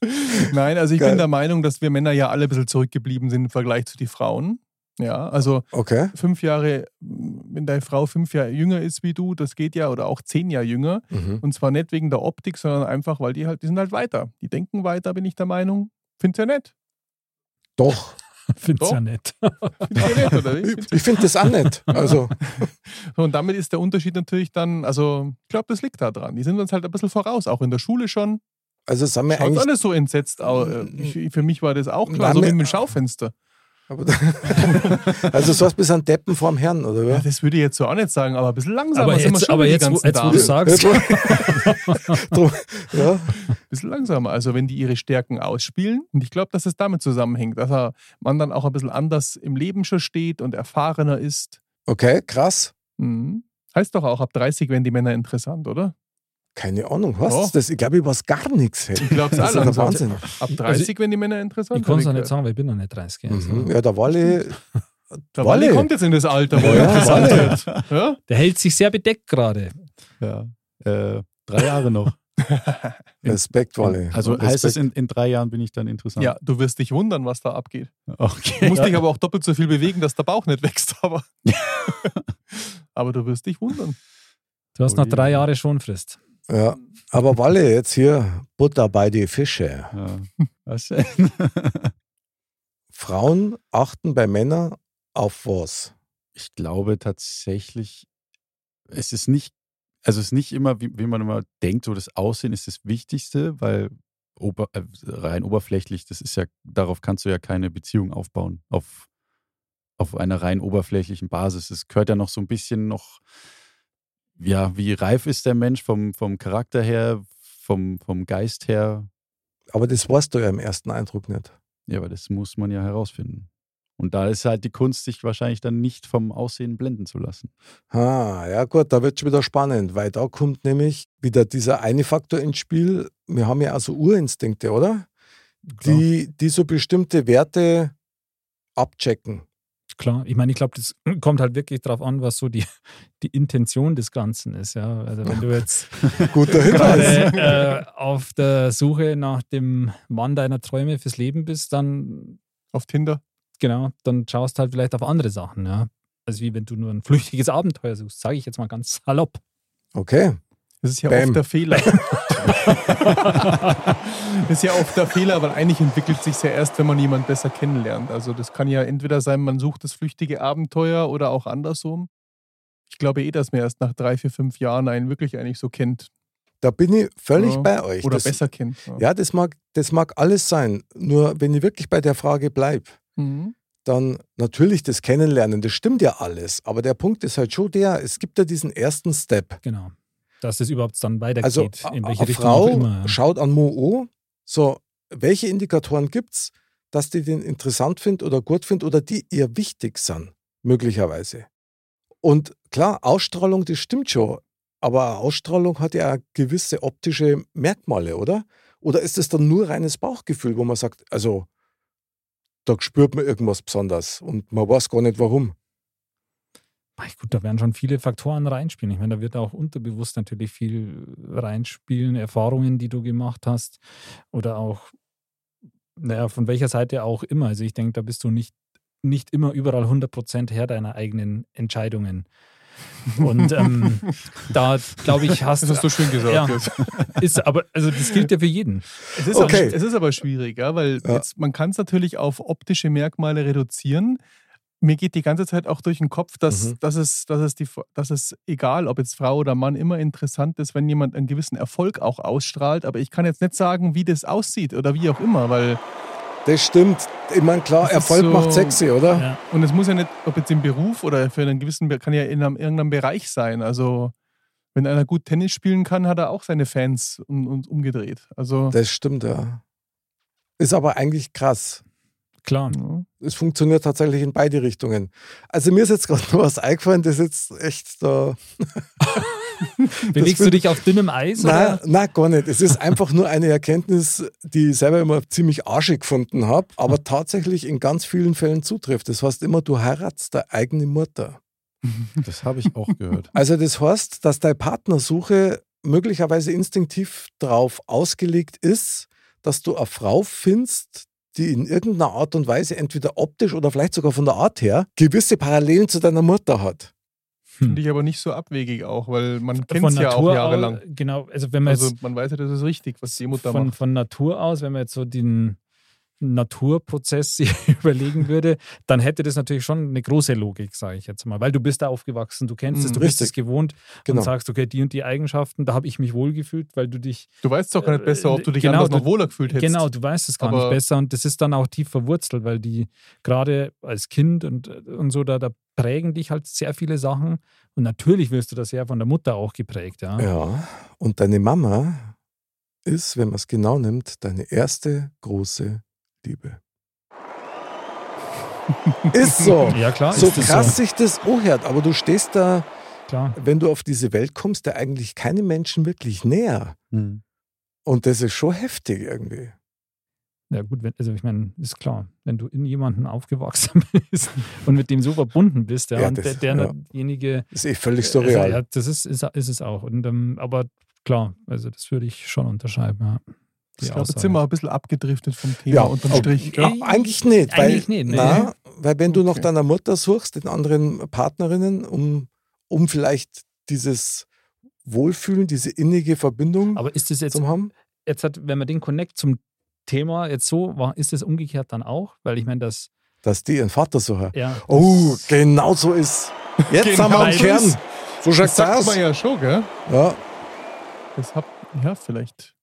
Nein, also ich Geil. bin der Meinung, dass wir Männer ja alle ein bisschen zurückgeblieben sind im Vergleich zu den Frauen. Ja, also Okay. fünf Jahre, wenn deine Frau fünf Jahre jünger ist wie du, das geht ja, oder auch zehn Jahre jünger. Mhm. Und zwar nicht wegen der Optik, sondern einfach, weil die halt, die sind halt weiter. Die denken weiter, bin ich der Meinung. Find's ja nett. Doch. Find's Doch. ja nett. Find's ja nett, oder wie? Ich, ich finde das auch nicht. Also, So, und damit ist der Unterschied natürlich dann, also ich glaube, das liegt da dran. Die sind uns halt ein bisschen voraus, auch in der Schule schon. also sind wir Schaut eigentlich. alles so entsetzt aus. Ich, für mich war das auch klar, so wie mit dem Schaufenster. Aber, also, so was bis an Deppen vorm Herrn, oder? Ja, das würde ich jetzt so auch nicht sagen, aber ein bisschen langsamer Aber sind wir jetzt, schon aber wie die jetzt, wo, ganzen jetzt wo Damen. du sagst, Drum, ja, Ein bisschen langsamer. Also wenn die ihre Stärken ausspielen. Und ich glaube, dass es damit zusammenhängt, dass man dann auch ein bisschen anders im Leben schon steht und erfahrener ist. okay, krass. Mhm. Heißt doch auch, ab 30 werden die Männer interessant, oder? Keine Ahnung, was ist das? Ich glaube, ich weiß gar nichts. Ich glaube es Das ist ja langsam. Wahnsinn. Ab 30 werden die Männer interessant. ich kann es noch nicht sagen, weil ich bin noch nicht 30. Also. Mhm. Ja, der Wally, Der Walle. kommt jetzt in das Alter, wo Ja, er interessant Walle. wird. Ja? Der hält sich sehr bedeckt gerade. Ja. Äh, drei Jahre noch. Respekt, Wally. Also Respekt. heißt es, in, in drei Jahren bin ich dann interessant. ja, du wirst dich wundern, was da abgeht. Du Okay. musst dich aber auch doppelt so viel bewegen, dass der Bauch nicht wächst. Aber, aber du wirst dich wundern. Du hast noch drei Jahre Schonfrist. Ja, aber Walle, jetzt hier Butter bei die Fische. Ja. Was denn? Frauen achten bei Männern auf was? Ich glaube tatsächlich, es ist nicht, also es ist nicht immer, wie, wie man immer denkt, so das Aussehen ist das Wichtigste, weil ober, äh, rein oberflächlich, das ist ja, darauf kannst du ja keine Beziehung aufbauen, auf, auf einer rein oberflächlichen Basis. Es gehört ja noch so ein bisschen noch, ja, wie reif ist der Mensch vom, vom Charakter her, vom, vom Geist her. Aber das weißt du ja im ersten Eindruck nicht. Ja, aber das muss man ja herausfinden. Und da ist halt die Kunst, sich wahrscheinlich dann nicht vom Aussehen blenden zu lassen. Ah, ja gut, da wird schon wieder spannend, weil da kommt nämlich wieder dieser eine Faktor ins Spiel. Wir haben ja also Urinstinkte, oder? Die, die so bestimmte Werte abchecken. Klar, ich meine, ich glaube, das kommt halt wirklich darauf an, was so die, die Intention des Ganzen ist. Ja? Also wenn du jetzt Guter Hinweis. gerade äh, auf der Suche nach dem Mann deiner Träume fürs Leben bist, dann Auf Tinder. genau, dann schaust halt vielleicht auf andere Sachen. Ja? Also wie wenn du nur ein flüchtiges Abenteuer suchst, sage ich jetzt mal ganz salopp. Okay. Das ist ja Bam. oft der Fehler. das ist ja oft der Fehler, weil eigentlich entwickelt sich ja erst, wenn man jemanden besser kennenlernt. Also das kann ja entweder sein, man sucht das flüchtige Abenteuer oder auch andersrum. Ich glaube eh, dass man erst nach drei, vier, fünf Jahren einen wirklich eigentlich so kennt. Da bin ich völlig Ja. bei euch. Oder das, besser kennt. Ja. Ja, das mag, das mag alles sein. Nur wenn ich wirklich bei der Frage bleibe, Mhm. dann natürlich das Kennenlernen, das stimmt ja alles. Aber der Punkt ist halt schon der, es gibt ja diesen ersten Step. Genau. Dass es überhaupt dann weitergeht. Also in welche eine Richtung Frau auch immer. schaut an Mo so, welche Indikatoren gibt es, dass die den interessant findet oder gut findet oder die ihr wichtig sind, möglicherweise. Und klar, Ausstrahlung, das stimmt schon, aber Ausstrahlung hat ja gewisse optische Merkmale, oder? Oder ist es dann nur reines Bauchgefühl, wo man sagt, also da spürt man irgendwas besonders und man weiß gar nicht warum. Ach, Gut, da werden schon viele Faktoren reinspielen. Ich meine, da wird auch unterbewusst natürlich viel reinspielen, Erfahrungen, die du gemacht hast oder auch, naja, von welcher Seite auch immer. Also ich denke, da bist du nicht, nicht immer überall 100% Herr deiner eigenen Entscheidungen. Und ähm, da, glaube ich, hast Das hast du schön gesagt. Ja. ist aber, also das gilt ja für jeden. Es ist, Okay. aber, es ist aber schwierig, ja, weil Ja. Jetzt, man kann es natürlich auf optische Merkmale reduzieren. Mir geht die ganze Zeit auch durch den Kopf, dass, Mhm. dass, es, dass, es die, dass es egal, ob jetzt Frau oder Mann, immer interessant ist, wenn jemand einen gewissen Erfolg auch ausstrahlt. Aber ich kann jetzt nicht sagen, wie das aussieht oder wie auch immer, weil Das stimmt. Ich meine, klar, Erfolg so- macht sexy, oder? Ja. und es muss ja nicht, ob jetzt im Beruf oder für einen gewissen, kann ja in einem, irgendeinem Bereich sein. Also wenn einer gut Tennis spielen kann, hat er auch seine Fans und, und umgedreht. Also Das stimmt, ja. Ist aber eigentlich krass. Klar. ja. Es funktioniert tatsächlich in beide Richtungen. Also mir ist jetzt gerade noch was eingefallen, das ist jetzt echt da. Bewegst du dich auf dünnem Eis? Nein, Oder? nein, gar nicht. Es ist einfach nur eine Erkenntnis, die ich selber immer ziemlich arschig gefunden habe, aber tatsächlich in ganz vielen Fällen zutrifft. Das heißt immer, du heiratst deine eigene Mutter. Das habe ich auch gehört. Also das heißt, dass deine Partnersuche möglicherweise instinktiv darauf ausgelegt ist, dass du eine Frau findest, die in irgendeiner Art und Weise entweder optisch oder vielleicht sogar von der Art her gewisse Parallelen zu deiner Mutter hat. Finde ich aber nicht so abwegig auch, weil man kennt es ja auch Natur jahrelang. Aus, genau, also wenn man Also jetzt man weiß ja, das ist richtig, was die Mutter von, macht. von Natur aus, wenn man jetzt so den Naturprozess sich überlegen würde, dann hätte das natürlich schon eine große Logik, sage ich jetzt mal, weil du bist da aufgewachsen, du kennst es, Mhm. du bist es Richtig. gewohnt Genau. und sagst, okay, die und die Eigenschaften, da habe ich mich wohlgefühlt, weil du dich Du weißt doch gar nicht besser, ob du dich Genau, anders noch wohler gefühlt hättest. Genau, du weißt es gar nicht besser und das ist dann auch tief verwurzelt, weil die gerade als Kind und, und so, da, da prägen dich halt sehr viele Sachen und natürlich wirst du das ja von der Mutter auch geprägt, ja. Ja, und deine Mama ist, wenn man es genau nimmt, deine erste große Liebe. ist so. Ja, klar, so krass so. sich das anhört, aber du stehst da, Klar. wenn du auf diese Welt kommst, da eigentlich keine Menschen wirklich näher. Hm. Und das ist schon heftig irgendwie. Ja, gut, wenn, also ich meine, ist klar, wenn du in jemanden aufgewachsen bist und mit dem so verbunden bist, ja, Ja, und das- der, der derjenige. Das ist eh völlig Also, surreal. ja, das ist, ist, ist es auch. Und, ähm, aber klar, also das würde ich schon unterschreiben, ja. Ich glaube, jetzt sind wir ein bisschen abgedriftet vom Thema Ja, unterm Strich. Ja. Ah, eigentlich nicht. Weil, Eigentlich nicht, nee. na, weil wenn du nach Okay. deiner Mutter suchst, den anderen Partnerinnen, um, um vielleicht dieses Wohlfühlen, diese innige Verbindung Aber ist das jetzt, zu haben. jetzt hat, wenn man den Connect zum Thema jetzt so war, ist das umgekehrt dann auch? Weil ich meine, das, dass die ihren Vater suchen. ja. Oh, genau so ist. Jetzt Genau sind wir am so Kern. So Das sagt aus. man ja schon, gell? Ja, Das hab, ja, vielleicht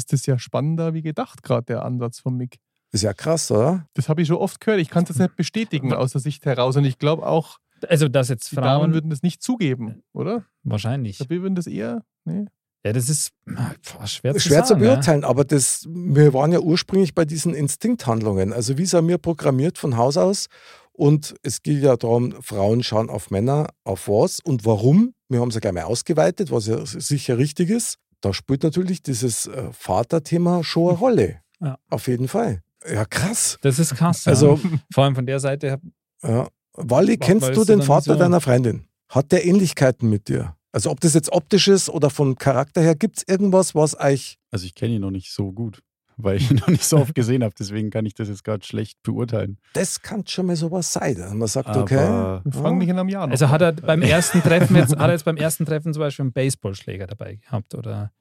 ist das ja spannender wie gedacht, gerade der Ansatz von Mick. ist ja krass, oder? Das habe ich schon oft gehört. Ich kann es jetzt nicht bestätigen aus der Sicht heraus. Und ich glaube auch, Also, dass jetzt die Damen Frauen würden das nicht zugeben, oder? wahrscheinlich. Ich glaube, wir würden das eher. Nee. Ja, das ist ah, boah, schwer, zu Schwer zu sagen, ja. beurteilen, aber das, wir waren ja ursprünglich bei diesen Instinkthandlungen. Also wie sind wir programmiert von Haus aus? Und es geht ja darum, Frauen schauen auf Männer, auf was und warum. Wir haben es ja gleich mal ausgeweitet, was ja sicher richtig ist. Da spielt natürlich dieses äh, Vaterthema schon eine Rolle. Ja. Auf jeden Fall. Ja, krass. Das ist krass. Also, ja. vor allem von der Seite, ja. Wally, Wa- kennst du den Vater so- deiner Freundin? Hat der Ähnlichkeiten mit dir? Also ob das jetzt optisch ist oder vom Charakter her, gibt es irgendwas, was euch Also ich kenne ihn noch nicht so gut, weil ich ihn noch nicht so oft gesehen habe. Deswegen kann ich das jetzt gerade schlecht beurteilen. das kann schon mal sowas sein. dass Man sagt, Aber okay, Wir fangen nicht in einem Jahr noch also hat er an. beim ersten Treffen jetzt, hat er jetzt beim ersten Treffen zum Beispiel einen Baseballschläger dabei gehabt oder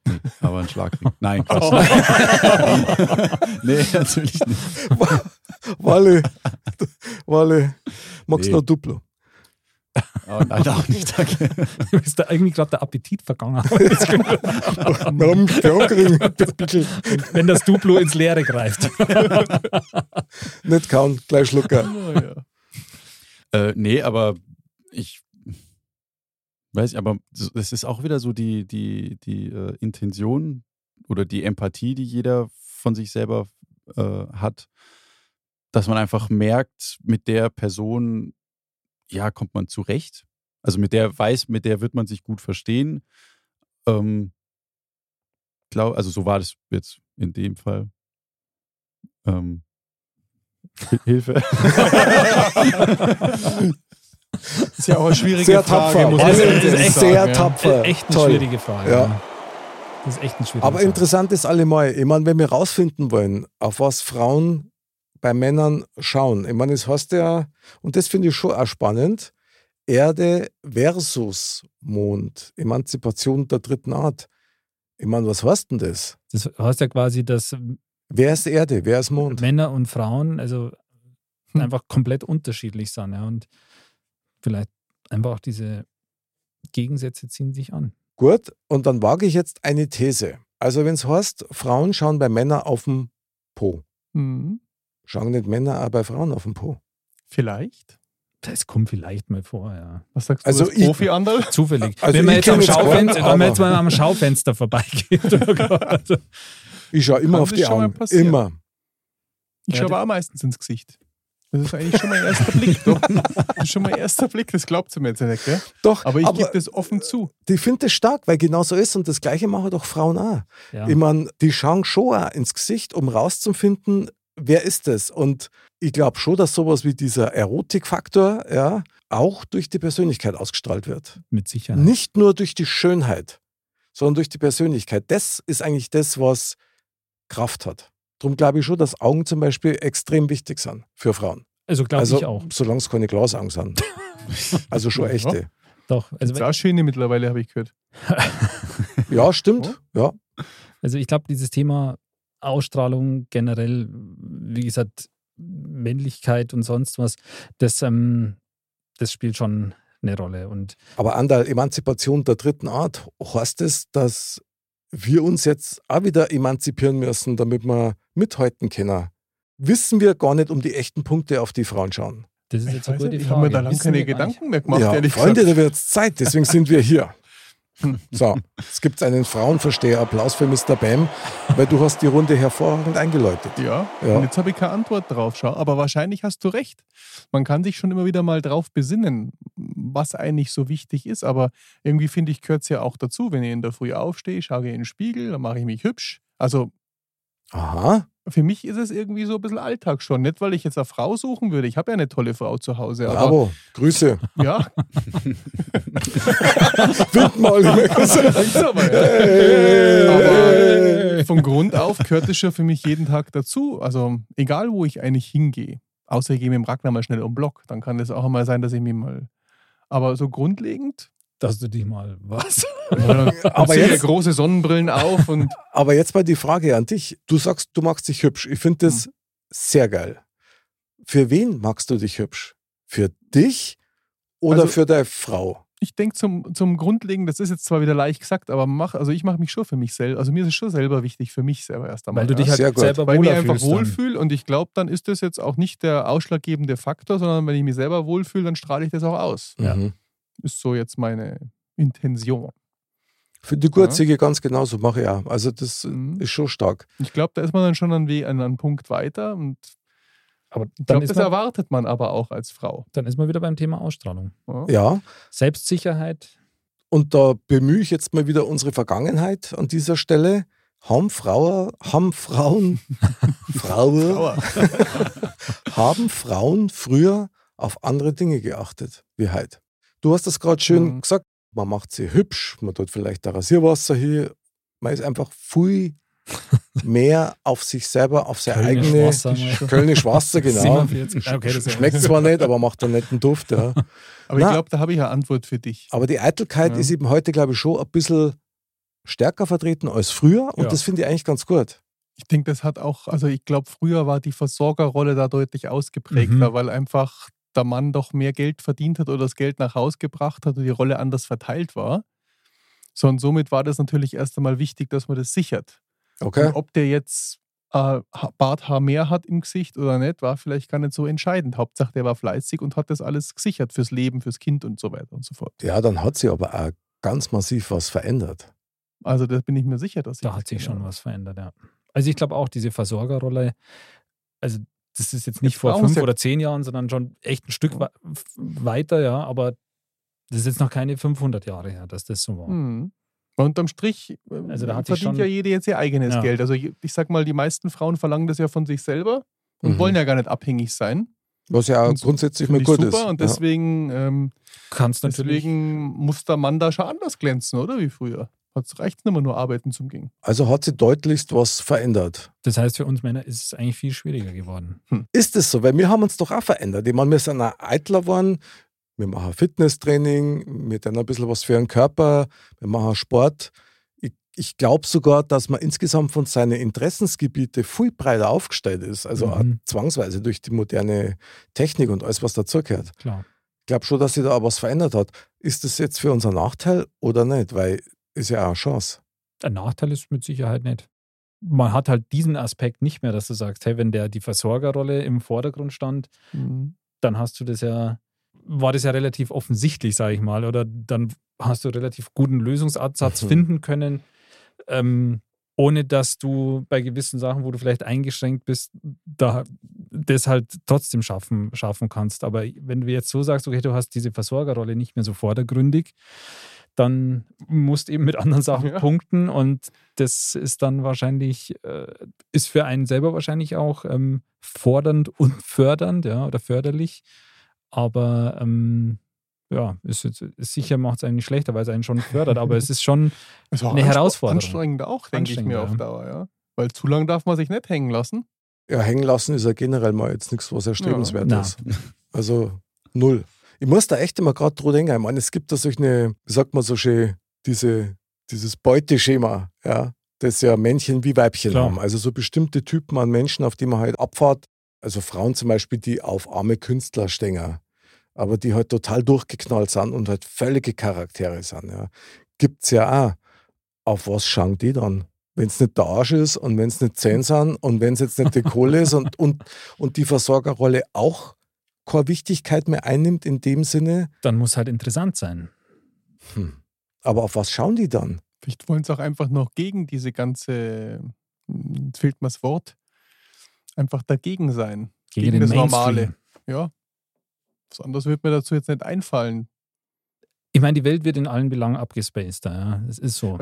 aber ein Schlagring. Nein, Quatsch. nee, natürlich nicht. Wally, Wally, magst du Nee. noch Duplo? Oh, nein, auch nicht. Danke. ist da irgendwie gerade der Appetit vergangen. Wenn das Duplo ins Leere greift. nicht kauen, gleich schlucken. Oh, ja. Äh, nee, aber ich weiß, aber es ist auch wieder so die, die, die äh, Intention oder die Empathie, die jeder von sich selber äh, hat, dass man einfach merkt, mit der Person, ja, kommt man zurecht. Also mit der weiß, mit der wird man sich gut verstehen. Ähm, glaub, also so war das jetzt in dem Fall. Ähm, Hil- Hilfe. Ist ja auch eine schwierige Sehr Frage. tapfer. muss man das ist sagen, echt sehr ja. tapfer. echt eine Toll. schwierige Frage. Ja. Ja. Das ist echt eine schwierige Aber Frage. interessant ist allemal, ich meine, wenn wir rausfinden wollen, auf was Frauen bei Männern schauen. Ich meine, es heißt ja, und das finde ich schon auch spannend, Erde versus Mond, Emanzipation der dritten Art. Ich meine, was heißt denn das? Das heißt ja quasi, dass Wer ist Erde, wer ist Mond? Männer und Frauen also Hm. einfach komplett unterschiedlich sind. Ja. Und vielleicht einfach auch diese Gegensätze ziehen sich an. Gut, und dann wage ich jetzt eine These. Also wenn es heißt, Frauen schauen bei Männern auf den Po. Mhm. Schauen nicht Männer auch bei Frauen auf den Po? Vielleicht. Das kommt vielleicht mal vor, ja. Was sagst du Also als Profi, Anderl? Zufällig. Also wenn man ich jetzt jetzt wenn man jetzt mal am Schaufenster vorbeigeht. also, Ich schaue immer Kann auf die Augen. Immer. Ich Ja, schaue aber auch meistens ins Gesicht. Das ist eigentlich schon mein erster Blick. Doch. Das ist schon mein erster Blick, das glaubt ihr mir jetzt nicht, gell? Doch, Aber ich aber gebe das offen zu. ich finde das stark, weil genau so ist und das Gleiche machen doch Frauen auch. ja. Ich meine, die schauen schon auch ins Gesicht, um rauszufinden, wer ist es. Und ich glaube schon, dass sowas wie dieser Erotikfaktor ja, auch durch die Persönlichkeit ausgestrahlt wird. Mit Sicherheit. Nicht nur durch die Schönheit, sondern durch die Persönlichkeit. Das ist eigentlich das, was Kraft hat. Darum glaube ich schon, dass Augen zum Beispiel extrem wichtig sind für Frauen. Also glaube also, ich auch. solange es keine Glasaugen sind. also schon echte. Doch. Also, auch schöne mittlerweile, habe ich gehört. Ja, stimmt. Ja. Also ich glaube, dieses Thema Ausstrahlung generell, wie gesagt, Männlichkeit und sonst was, das, ähm, das spielt schon eine Rolle. Und Aber an der Emanzipation der dritten Art heißt es, dass wir uns jetzt auch wieder emanzipieren müssen, damit wir mithalten können. Wissen wir gar nicht um die echten Punkte, auf die Frauen schauen. das ist jetzt eine gute nicht, ich Frage. habe mir da lange keine. Gedanken mehr gemacht, ja, ehrlich Freunde, gesagt. da wird es Zeit, deswegen sind wir hier. So, es gibt einen Frauenversteher. Applaus für Mr. Bam, weil du hast die Runde hervorragend eingeläutet. Ja, Ja. und jetzt habe ich keine Antwort drauf. Schau, aber wahrscheinlich hast du recht. Man kann sich schon immer wieder mal drauf besinnen, was eigentlich so wichtig ist. Aber irgendwie finde ich, gehört es ja auch dazu. Wenn ich in der Früh aufstehe, schaue ich in den Spiegel, dann mache ich mich hübsch. Also Aha. Für mich ist es irgendwie so ein bisschen Alltag schon. Nicht, weil ich jetzt eine Frau suchen würde. Ich habe ja eine tolle Frau zu Hause. Aber Bravo. Grüße. ja, Wind mal. sag's aber, ja. Aber von Grund auf gehört es schon für mich jeden Tag dazu. Also egal, wo ich eigentlich hingehe. Außer ich gehe mit dem Ragnar mal schnell um Block. Dann kann es auch mal sein, dass ich mich mal... Aber so grundlegend... Dass du dich mal was. aber jetzt große Sonnenbrillen auf und Aber jetzt mal die Frage an dich. Du sagst, du magst dich hübsch. Ich finde das sehr geil. Für wen magst du dich hübsch? Für dich oder Also- für deine Frau? ich denke zum, zum Grundlegenden, das ist jetzt zwar wieder leicht gesagt, aber mach, also ich mache mich schon für mich selber. Also mir ist es schon selber wichtig, für mich selber erst einmal. Weil du dich ja. halt Sehr gut. selber weil ich mich einfach wohlfühle und ich glaube, dann ist das jetzt auch nicht der ausschlaggebende Faktor, sondern wenn ich mich selber wohlfühle, dann strahle ich das auch aus. Ja. Ist so jetzt meine Intention. Für die Gurzige ganz genauso mache ich auch. Also das Mhm. ist schon stark. Ich glaube, da ist man dann schon an, an einem Punkt weiter und Aber ich dann glaube, ist, das man, erwartet man aber auch als Frau. dann ist man wieder beim Thema Ausstrahlung. Ja. Ja. Selbstsicherheit. Und da bemühe ich jetzt mal wieder unsere Vergangenheit an dieser Stelle. Haben Frauen, haben Frauen, Frauen, haben Frauen früher auf andere Dinge geachtet, wie heute. Du hast das gerade schön Mhm. gesagt, man macht sie hübsch, man tut vielleicht da Rasierwasser hier, man ist einfach viel mehr auf sich selber, auf seine Kölnisch eigene Wasser. Kölnisch Wasser, genau. 47. Okay, Schmeckt zwar nicht, aber macht einen netten Duft, ja. Aber Na. ich glaube, da habe ich eine Antwort für dich. Aber die Eitelkeit Ja. ist eben heute, glaube ich, schon ein bisschen stärker vertreten als früher und Ja. das finde ich eigentlich ganz gut. Ich denke, das hat auch, also ich glaube, früher war die Versorgerrolle da deutlich ausgeprägter, Mhm. weil einfach der Mann doch mehr Geld verdient hat oder das Geld nach Haus gebracht hat und die Rolle anders verteilt war. So und somit war das natürlich erst einmal wichtig, dass man das sichert. Okay? Und ob der jetzt äh, Ha- Barthaar mehr hat im Gesicht oder nicht, war vielleicht gar nicht so entscheidend. Hauptsache, der war fleißig und hat das alles gesichert fürs Leben, fürs Kind und so weiter und so fort. Ja, dann hat sich aber auch ganz massiv was verändert. Also da bin ich mir sicher, dass ich Da hat sich schon was verändert, ja. Also ich glaube auch, diese Versorgerrolle, also das ist jetzt nicht Jetzt vor fünf oder zehn Jahren, sondern schon echt ein Stück weiter, ja, aber das ist jetzt noch keine 500 Jahre her, dass das so war. Mhm. Unterm Strich äh, Also da hat verdient schon- ja jede jetzt ihr eigenes Ja. Geld. Also ich sag mal, die meisten Frauen verlangen das ja von sich selber und Mhm. wollen ja gar nicht abhängig sein. Was ja Und grundsätzlich mal gut super ist. und Ja. deswegen, ähm, Kannst natürlich. deswegen muss der Mann da schon anders glänzen, oder wie früher. Hat reicht nicht mehr nur arbeiten zum Gehen. Also hat sich deutlichst was verändert. Das heißt, für uns Männer ist es eigentlich viel schwieriger geworden. Ist es so? Weil wir haben uns doch auch verändert. Ich meine, wir sind auch eitler geworden. Wir machen Fitnesstraining, wir tun ein bisschen was für den Körper, wir machen Sport. Ich, ich glaube sogar, dass man insgesamt von seinen Interessensgebiete viel breiter aufgestellt ist. Also Mhm. zwangsweise durch die moderne Technik und alles, was dazugehört. Klar. Ich glaube schon, dass sich da auch was verändert hat. Ist das jetzt für uns ein Nachteil oder nicht? Weil ist ja auch eine Chance. Ein Nachteil ist mit Sicherheit nicht. Man hat halt diesen Aspekt nicht mehr, dass du sagst, hey, wenn der die Versorgerrolle im Vordergrund stand, dann hast du das ja, war das ja relativ offensichtlich, sage ich mal, oder dann hast du relativ guten Lösungsansatz Mhm. finden können, ähm, ohne dass du bei gewissen Sachen, wo du vielleicht eingeschränkt bist, da das halt trotzdem schaffen, schaffen kannst. Aber wenn du jetzt so sagst, okay, du hast diese Versorgerrolle nicht mehr so vordergründig, dann musst eben mit anderen Sachen Ja. punkten und das ist dann wahrscheinlich, äh, ist für einen selber wahrscheinlich auch ähm, fordernd und fördernd, ja, oder förderlich. Aber ähm, ja, ist, ist sicher macht es einen nicht schlechter, weil es einen schon fördert, aber es ist schon Ist Eine Herausforderung. Anstrengend auch, denke ich mir Anstrengender, auf ja. Dauer, ja. Weil zu lang darf man sich nicht hängen lassen. Ja, hängen lassen ist ja generell mal jetzt nichts, was erstrebenswert Ja. ist. Also null. Ich muss da echt immer gerade drüber denken. Ich meine, es gibt da solche, wie sagt man so schön, diese, dieses Beuteschema, ja, das ja Männchen wie Weibchen Klar. haben. Also so bestimmte Typen an Menschen, auf die man halt abfahrt. Also Frauen zum Beispiel, die auf arme Künstler stehen, aber die halt total durchgeknallt sind und halt völlige Charaktere sind. Ja. Gibt es ja auch. Auf was schauen die dann? Wenn es nicht der Arsch ist und wenn es nicht Zähne sind und wenn es jetzt nicht die Kohle ist und, und, und die Versorgerrolle auch keine Wichtigkeit mehr einnimmt in dem Sinne. Dann muss halt interessant sein. Hm. Aber auf was schauen die dann? Vielleicht wollen sie auch einfach noch gegen diese ganze, hm, jetzt fehlt mir das Wort, einfach dagegen sein. Gegen, Gegen den das Mainstream. Normale. Ja. Was anderes wird mir dazu jetzt nicht einfallen. Ich meine, die Welt wird in allen Belangen abgespaced. Ja, es ist so.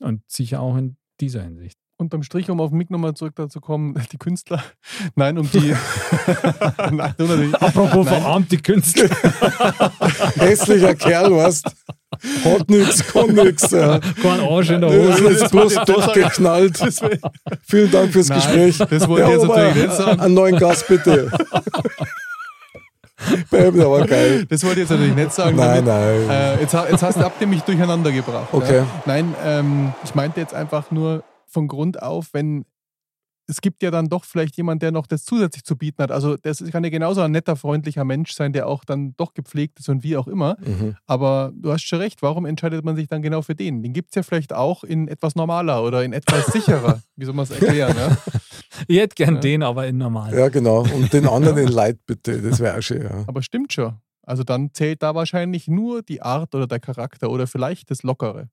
Und sicher auch in dieser Hinsicht. Unterm Strich, um auf Mick nochmal zurück dazu kommen, die Künstler, nein, um die. nein. Apropos Nein. verarmte Künstler. Hässlicher Kerl, weißt Hat nix, kann nix. Ja. Kein Arsch in der Das Hose. ist bloß durchgeknallt. Das Vielen Dank fürs Nein, Gespräch. das wollte ich jetzt natürlich nicht sagen. Einen neuen Gast bitte. Baby, der war geil. Das wollte ich jetzt natürlich nicht sagen. Nein, damit- nein. Äh, jetzt, jetzt hast du habt ihr mich durcheinander gebracht. Okay. Ja. Nein, ähm, ich meinte jetzt einfach nur von Grund auf, wenn es gibt ja dann doch vielleicht jemand, der noch das zusätzlich zu bieten hat. Also das kann ja genauso ein netter, freundlicher Mensch sein, der auch dann doch gepflegt ist und wie auch immer. Mhm. Aber du hast schon recht, warum entscheidet man sich dann genau für den? Den gibt es ja vielleicht auch in etwas normaler oder in etwas sicherer. Wie soll man es erklären? Ja? Ich hätte gern Ja. den, aber in normal. Ja, genau. Und den anderen in Light bitte. Das wäre auch schön. Ja. Aber stimmt schon. Also dann zählt da wahrscheinlich nur die Art oder der Charakter oder vielleicht das Lockere.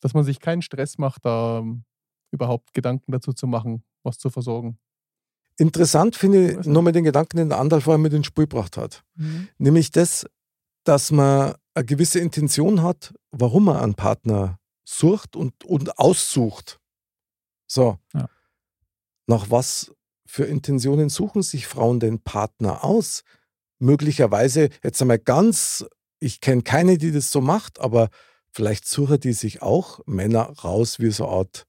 Dass man sich keinen Stress macht, da ähm, überhaupt Gedanken dazu zu machen, was zu versorgen. Interessant finde ich nochmal den Gedanken, den der Andal vorher mit ins Spiel gebracht hat. Nämlich das, dass man eine gewisse Intention hat, warum man einen Partner sucht und, und aussucht. So. Ja. Nach was für Intentionen suchen sich Frauen den Partner aus? Möglicherweise, jetzt einmal ganz, ich kenne keine, die das so macht, aber vielleicht suchen die sich auch Männer raus wie so eine Art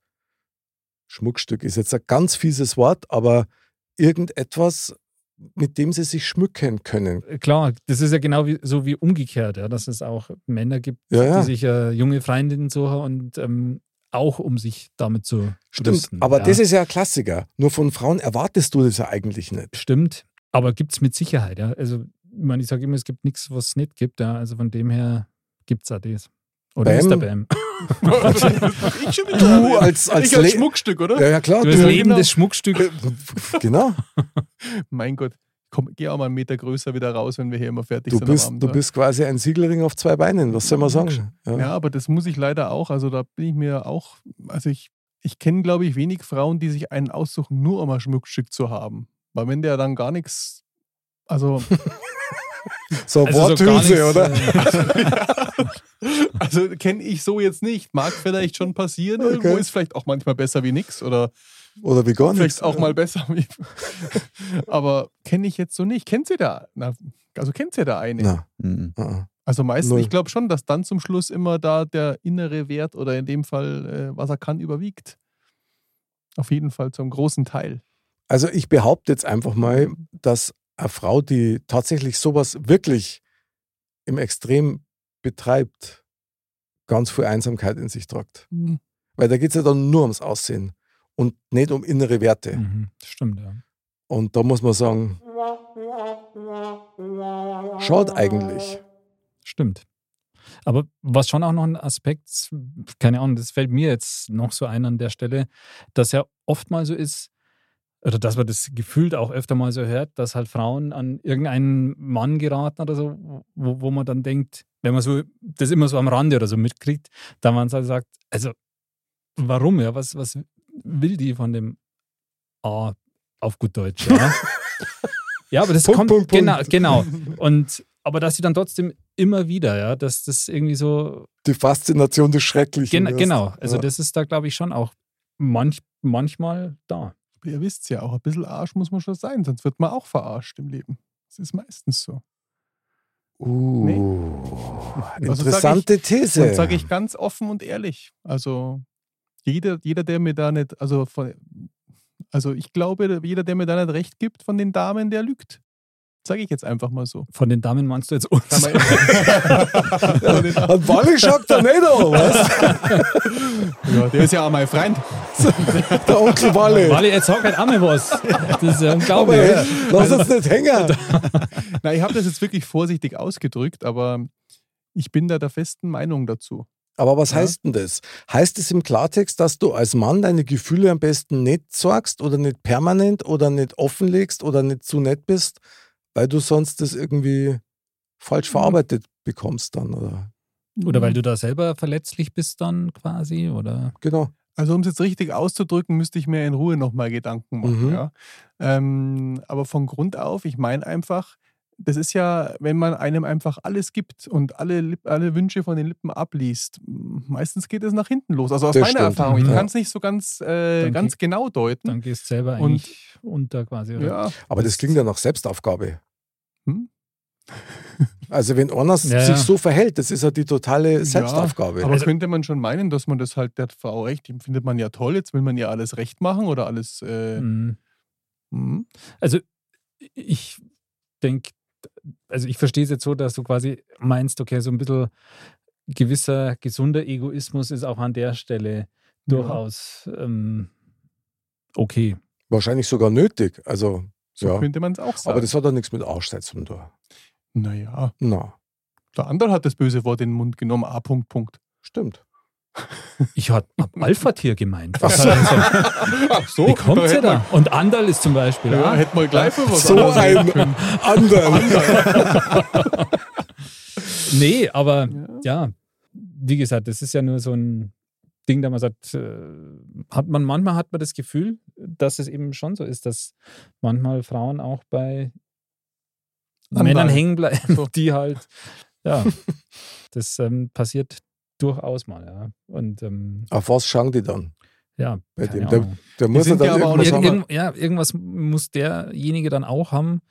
Schmuckstück. Ist jetzt ein ganz fieses Wort, aber irgendetwas, mit dem sie sich schmücken können. Klar, das ist ja genau wie, so wie umgekehrt, ja, dass es auch Männer gibt, Ja, ja. die sich äh, junge Freundinnen suchen und ähm, auch um sich damit zu Stimmt, brüsten, aber ja. das ist ja ein Klassiker. Nur von Frauen erwartest du das ja eigentlich nicht. Stimmt, aber gibt es mit Sicherheit, ja. Also, ich meine, ich sage immer, es gibt nichts, was es nicht gibt, ja. Also von dem her gibt es auch das. Oder Bam. Mr. Bam. ich schon wieder. Du als, als, ich als Schmuckstück, oder? Ja, ja, klar. Du das Du, Leben genau. des Schmuckstück. genau. Mein Gott. Komm, geh auch mal einen Meter größer wieder raus, wenn wir hier immer fertig Du sind. am bist, Abend, du oder? bist quasi ein Siegelring auf zwei Beinen. Was soll man sagen? Ja, aber das muss ich leider auch. Also da bin ich mir auch, also ich, ich kenne, glaube ich, wenig Frauen, die sich einen aussuchen, nur um ein Schmuckstück zu haben. Weil wenn der dann gar nichts, also, So Also so gar Worthülse, nichts, oder? äh, also kenne ich so jetzt nicht. Mag vielleicht schon passieren. Okay. Irgendwo ist vielleicht auch manchmal besser wie nichts oder Oder wie gar nichts. vielleicht auch mal besser. Aber kenne ich jetzt so nicht. Kennt sie da? Na, also kennt sie da eine? Na, Mhm. uh-uh. Also meistens, Null. ich glaube schon, dass dann zum Schluss immer da der innere Wert oder in dem Fall, äh, was er kann, überwiegt. Auf jeden Fall zum großen Teil. Also ich behaupte jetzt einfach mal, dass eine Frau, die tatsächlich sowas wirklich im Extrem betreibt, ganz viel Einsamkeit in sich tragt. Hm. Weil da geht es ja dann nur ums Aussehen und nicht um innere Werte. mhm, stimmt, ja. Und da muss man sagen, schaut eigentlich. Stimmt. Aber was schon auch noch ein Aspekt, keine Ahnung, das fällt mir jetzt noch so ein an der Stelle, dass ja oft mal so ist, oder dass man das gefühlt auch öfter mal so hört, dass halt Frauen an irgendeinen Mann geraten oder so, wo, wo man dann denkt, wenn man so das immer so am Rande oder so mitkriegt, dann man halt sagt, also warum, ja, was, was will die von dem A auf gut Deutsch, ja? ja, aber das Punkt, kommt, Punkt, Punkt. genau, genau. Und aber dass sie dann trotzdem immer wieder, ja, dass das irgendwie so Die Faszination des Schrecklichen. Gen ist. genau, also Ja. das ist da, glaube ich, schon auch manch, manchmal da. Ihr wisst ja auch, ein bisschen Arsch muss man schon sein, sonst wird man auch verarscht im Leben. Das ist meistens so. Uh, Also sag interessante These. Und sage ich ganz offen und ehrlich. Also jeder, jeder, der mir da nicht, also von, also ich glaube, jeder, der mir da nicht recht gibt von den Damen, der lügt. Sage ich jetzt einfach mal so. Von den Damen meinst du jetzt uns? Hat Wally schaut da nicht an, was? ja, der ist ja auch mein Freund. Der Onkel Wally. Wally, jetzt sag halt auch mal was. Das ist ja Aber unglaublich. echt, lass uns nicht hängen. Na, ich habe das jetzt wirklich vorsichtig ausgedrückt, aber ich bin da der festen Meinung dazu. Aber was Ja. heißt denn das? Heißt es im Klartext, dass du als Mann deine Gefühle am besten nicht sagst oder nicht permanent oder nicht offenlegst oder nicht zu nett bist, weil du sonst das irgendwie falsch verarbeitet bekommst dann, oder? Oder weil du da selber verletzlich bist dann quasi, oder? Genau. Also um es jetzt richtig auszudrücken, müsste ich mir in Ruhe nochmal Gedanken machen. Mhm. Ja. Ähm, aber von Grund auf, ich meine einfach, das ist ja, wenn man einem einfach alles gibt und alle, alle Wünsche von den Lippen abliest, meistens geht es nach hinten los. Also aus Das meiner stimmt. Erfahrung, ich Mhm. kann es nicht so ganz, äh, ganz genau deuten. Dann gehst du selber Und- eigentlich unter quasi. Oder? ja. Aber das klingt ja nach Selbstaufgabe. Hm? Also wenn einer Ja, sich ja. so verhält, das ist ja die totale Selbstaufgabe. Aber Also- könnte man schon meinen, dass man das halt der Frau recht, die findet man ja toll, jetzt will man ihr alles recht machen oder alles. Äh, Mhm. hm. Also ich denke, also ich verstehe es jetzt so, dass du quasi meinst, okay, so ein bisschen gewisser gesunder Egoismus ist auch an der Stelle durchaus ähm, okay. Wahrscheinlich sogar nötig. Also, So ja. könnte man es auch sagen. Aber das hat ja nichts mit Arschsein zu tun. naja, Na, der andere hat das böse Wort in den Mund genommen. A. Punkt, Punkt. stimmt. Ich habe Alpha-Tier gemeint. Ach so. Ach so, Wie kommt sie da? Und Andal ist zum Beispiel. Ja, ah, hätte man gleich für was So ein anderen. Nee, aber Ja. ja, wie gesagt, das ist ja nur so ein Ding, da man sagt, äh, hat man manchmal hat man das Gefühl, dass es eben schon so ist, dass manchmal Frauen auch bei Anderen. Männern hängen bleiben, So. die halt, ja, das ähm, passiert durchaus mal, ja. Und ähm, Auf was schauen die dann? ja, Bei keine dem, der-. Der muss ja dann irgendwas haben. irgend, ja, irgendwas muss derjenige dann auch haben,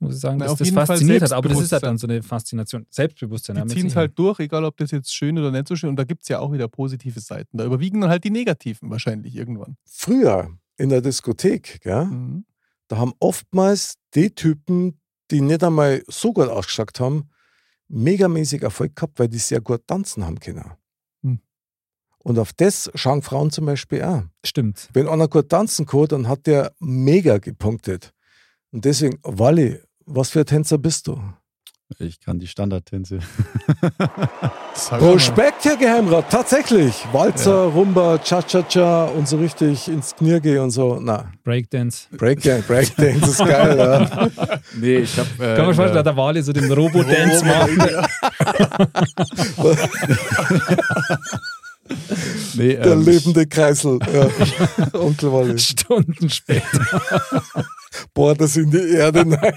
muss ich sagen, Na, dass auf das jeden Fall fasziniert hat. Aber das ist halt dann so eine Faszination. Selbstbewusstsein. Die ziehen es halt durch, egal ob das jetzt schön oder nicht so schön. Und da gibt es ja auch wieder positive Seiten. Da überwiegen dann halt die negativen wahrscheinlich irgendwann. Früher in der Diskothek, gell, Mhm. da haben oftmals die Typen, die nicht einmal so gut ausgeschaut haben, megamäßig Erfolg gehabt, weil die sehr gut tanzen haben können. Hm. Und auf das schauen Frauen zum Beispiel auch. Stimmt. Wenn einer gut tanzen kann, dann hat der mega gepunktet. Und deswegen, Wally, was für ein Tänzer bist du? Ich kann die Standardtänze. Respekt, Herr Geheimrat, tatsächlich. Walzer, Rumba, Cha-Cha-Cha und so richtig ins Knie gehen und so. Na, Breakdance. Breakdance, Breakdance ist geil, ja. Nee, ich habe. Äh, Kann man in vorstellen, der- da Wale so den Robo-Dance macht. nee, Der ähm, lebende Kreisel. Ja. Onkel Wally. Stunden später. Boah, das in die Erde. Nein.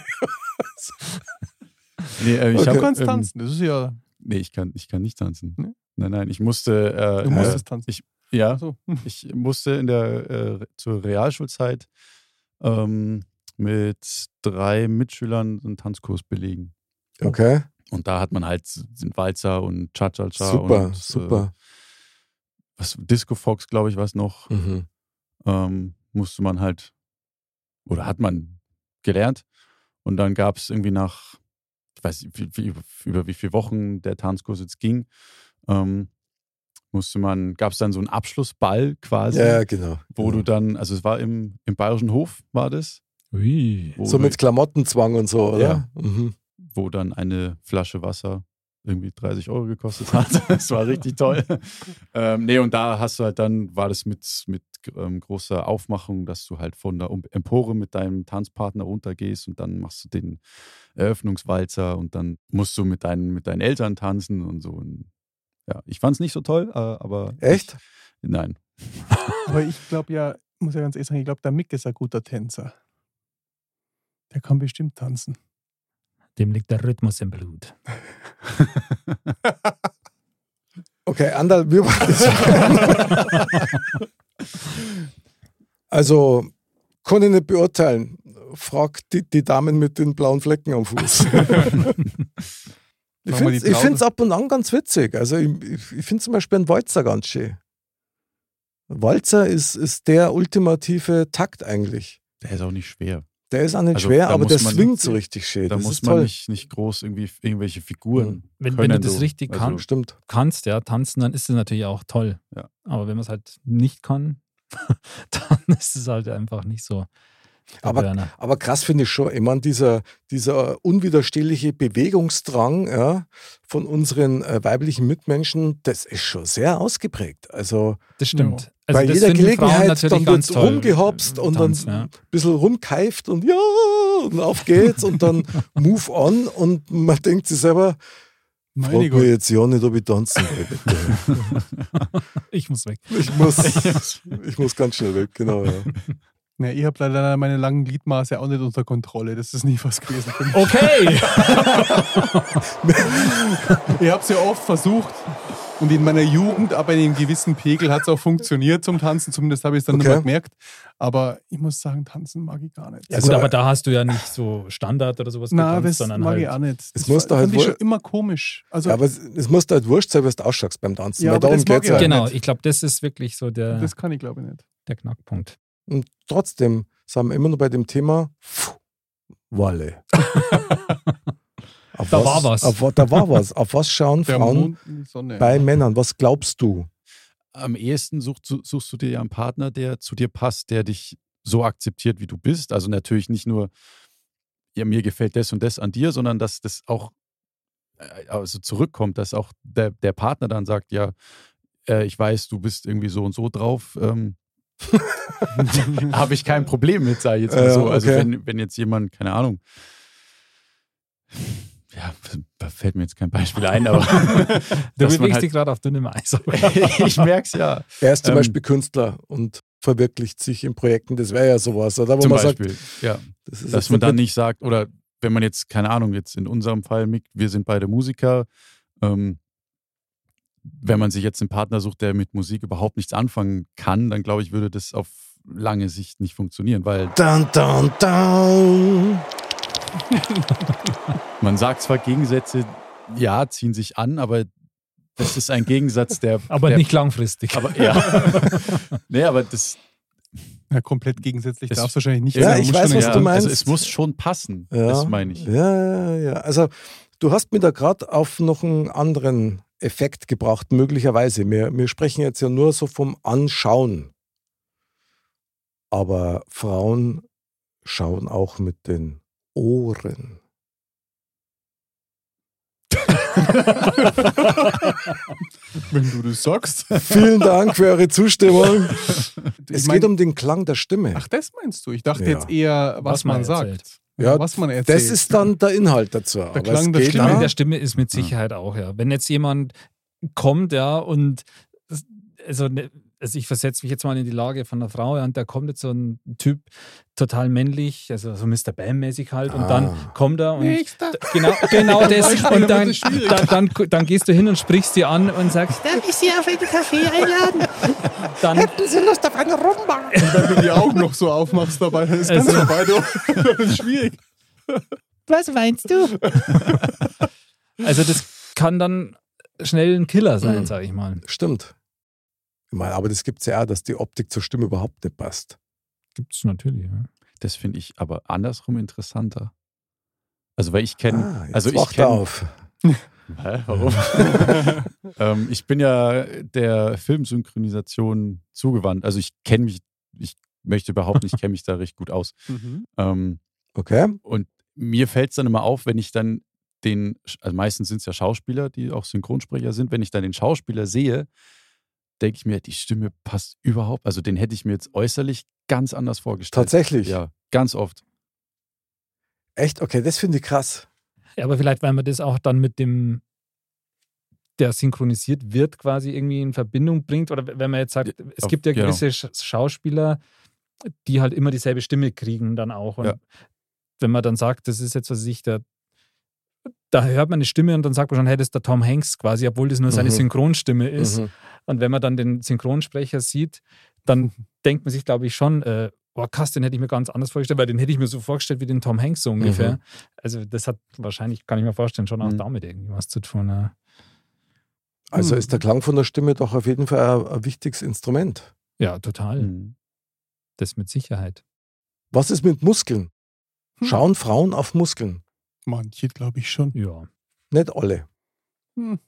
Nee, äh, ich Okay. Du hab, kannst ähm, tanzen. Das ist ja. Nee, ich kann, ich kann nicht tanzen. Nee? Nein, nein, ich musste. Äh, Du äh, musstest tanzen. ich- Ja, So. ich musste in der äh, zur Realschulzeit ähm, mit drei Mitschülern einen Tanzkurs belegen. Okay, Und da hat man halt den Walzer und Cha-Cha-Cha super, und super. Äh, was, Disco Fox, glaube ich, was noch. Mhm. ähm, musste man halt, oder hat man gelernt. Und dann gab es irgendwie nach, ich weiß nicht, wie, wie, über wie viele Wochen der Tanzkurs jetzt ging, ähm, musste man, gab es dann so einen Abschlussball quasi, Ja, ja, genau. wo genau. du dann, also es war im, im Bayerischen Hof, war das, Ui. So du, mit Klamottenzwang und so, oder? Ja. Mhm. wo dann eine Flasche Wasser irgendwie 30 Euro gekostet hat. Das war richtig toll. ähm, nee, und da hast du halt dann, war das mit, mit ähm, großer Aufmachung, dass du halt von der Empore mit deinem Tanzpartner runtergehst und dann machst du den Eröffnungswalzer und dann musst du mit deinen, mit deinen Eltern tanzen und so. Und ja, ich fand es nicht so toll, äh, aber. Echt? Ich, nein. Aber ich glaube ja, muss ja ganz ehrlich sagen, ich glaube, der Mick ist ein guter Tänzer. Der kann bestimmt tanzen. Dem liegt der Rhythmus im Blut. Okay, Andal, wir Also, kann ich nicht beurteilen. Frag die, die Damen mit den blauen Flecken am Fuß. ich finde es ab und an ganz witzig. Also, ich, ich, ich finde zum Beispiel einen Walzer ganz schön. Walzer ist, ist der ultimative Takt eigentlich. Der ist auch nicht schwer. Der ist auch nicht Also, schwer, da aber der swingt so richtig schön. Da das muss ist man toll. nicht, nicht groß irgendwie irgendwelche Figuren. Wenn, wenn können du das so. richtig Also, kannst, Stimmt. kannst, ja, tanzen, dann ist es natürlich auch toll. Ja. Aber wenn man es halt nicht kann, dann ist es halt einfach nicht so. Aber-. Aber krass finde ich schon, ich meine, dieser, dieser unwiderstehliche Bewegungsdrang ja, von unseren äh, weiblichen Mitmenschen, das ist schon sehr ausgeprägt. Also das stimmt. Bei Also das jeder Gelegenheit, dann ganz wird rumgehopst und tanzen, dann ja. ein bisschen rumkeift und ja, und auf geht's und dann move on und man denkt sich selber, frag Gott. jetzt ja nicht, ob ich tanzen will. Ich muss weg. Ich muss, ich muss ganz schnell weg, genau. Ja. Ja, ich habe leider meine langen Gliedmaße auch nicht unter Kontrolle. Das ist nie was gewesen. mich. Okay. Ich habe es ja oft versucht und in meiner Jugend, ab einem gewissen Pegel, hat es auch funktioniert zum Tanzen. Zumindest habe ich es dann Okay. nur mal gemerkt. Aber ich muss sagen, tanzen mag ich gar nicht. Ja, Also, gut, aber äh, da hast du ja nicht so Standard oder sowas Na, getanzt, das sondern mag halt. ich auch nicht. Es Das muss da halt schon immer komisch. Also, Ja, aber es, es muss da halt wurscht sein, was du ausschaust beim Tanzen. Ja, aber darum das mag geht's ich auch Genau, nicht. ich glaube, das ist wirklich so der, das kann ich glaube ich nicht. der Knackpunkt. Und trotzdem sind wir immer noch bei dem Thema pff, Walle. Auf Da war was. Auf, da war was. Auf was schauen Frauen Sonne. bei Männern? Was glaubst du? Am ehesten suchst, du- suchst du dir ja einen Partner, der zu dir passt, der dich so akzeptiert, wie du bist. Also natürlich nicht nur, ja, mir gefällt das und das an dir, sondern dass das auch äh, also zurückkommt, dass auch der, der Partner dann sagt, ja, äh, ich weiß, du bist irgendwie so und so drauf. Ähm, Habe ich kein Problem mit, sage ich jetzt mal Ja, so. Also okay. wenn, wenn jetzt jemand, keine Ahnung, ja, da fällt mir jetzt kein Beispiel ein, aber Du bewegst halt, dich gerade auf dünnem Eis. ich merke es ja. Er ist zum Ähm, Beispiel Künstler und verwirklicht sich in Projekten. Das wäre ja sowas, oder? Wo Zum man Beispiel, sagt, ja. das ist dass man dann nicht- nicht sagt, oder wenn man jetzt, keine Ahnung, jetzt in unserem Fall, Mick, wir sind beide Musiker, ähm, wenn man sich jetzt einen Partner sucht, der mit Musik überhaupt nichts anfangen kann, dann glaube ich, würde das auf lange Sicht nicht funktionieren, weil Dun, dun, dun. man sagt zwar Gegensätze, ja, ziehen sich an, aber das ist ein Gegensatz, der. Aber der, nicht langfristig. Aber ja. nee, aber das. Ja, komplett gegensätzlich darf es wahrscheinlich nicht Ja, sein. Ich weiß, was ja, du meinst. Also es muss schon passen. Ja. Das meine ich. Ja, ja, ja. Also, du hast mir da gerade auf noch einen anderen Effekt gebracht, möglicherweise. Wir, wir sprechen jetzt ja nur so vom Anschauen. Aber Frauen schauen auch mit den Ohren. Wenn du das sagst. Vielen Dank für eure Zustimmung. Ich Es mein- geht um den Klang der Stimme. Ach, das meinst du? Ich dachte Ja. jetzt eher, was, Was man man, sagt. Ja, was man erzählt. Das ist dann der Inhalt dazu. Aber Klang der Stimme der Stimme ist mit Sicherheit auch, ja. Wenn jetzt jemand kommt, ja, und also, ne, also ich versetze mich jetzt mal in die Lage von einer Frau, und da kommt jetzt so ein Typ, total männlich, also so Mr. Bam-mäßig halt, und dann Ah. kommt er und Nächster. genau, genau das. Und da dann, es dann, dann, dann gehst du hin und sprichst sie an und sagst, Darf ich Sie auf einen Kaffee einladen? dann, Hätten Sie Lust auf eine Rumba? Wenn du die Augen noch so aufmachst dabei, dann ist ganz Also- vorbei. Du. Das ist schwierig. Was meinst du? also das kann dann schnell ein Killer sein, Mhm. sag ich mal. Stimmt. Ich meine, aber das gibt es ja auch, dass die Optik zur Stimme überhaupt nicht passt. Gibt es natürlich, ja. Das finde ich aber andersrum interessanter. Also, weil ich kenne. Ah, also ich kenn- auf. Hä, warum? ähm, ich bin ja der Filmsynchronisation zugewandt. Also ich kenne mich, ich möchte behaupten, ich kenne mich da recht gut aus. Ähm, Okay. und mir fällt es dann immer auf, wenn ich dann den, also meistens sind es ja Schauspieler, die auch Synchronsprecher sind, wenn ich dann den Schauspieler sehe, denke ich mir, die Stimme passt überhaupt. Also den hätte ich mir jetzt äußerlich ganz anders vorgestellt. Tatsächlich. Ja, ganz oft. Echt? Okay, das finde ich krass. Ja, aber vielleicht, weil man das auch dann mit dem, der synchronisiert wird, quasi irgendwie in Verbindung bringt. Oder wenn man jetzt sagt, es auf- gibt ja genau. gewisse Sch- Schauspieler, die halt immer dieselbe Stimme kriegen dann auch. Und Ja. wenn man dann sagt, das ist jetzt, was ich, der, da hört man eine Stimme und dann sagt man schon, hey, das ist der Tom Hanks quasi, obwohl das nur seine Mhm. Synchronstimme ist. Mhm. Und wenn man dann den Synchronsprecher sieht, dann denkt man sich, glaube ich, schon, äh, oh krass, den hätte ich mir ganz anders vorgestellt, weil den hätte ich mir so vorgestellt wie den Tom Hanks so ungefähr. Mhm. Also das hat wahrscheinlich, kann ich mir vorstellen, schon auch Mhm. damit irgendwie was zu tun. Ja. Also Hm. ist der Klang von der Stimme doch auf jeden Fall ein, ein wichtiges Instrument. Ja, total. Mhm. Das mit Sicherheit. Was ist mit Muskeln? Hm. Schauen Frauen auf Muskeln? Manche, glaube ich schon. Ja. Nicht alle. Hm.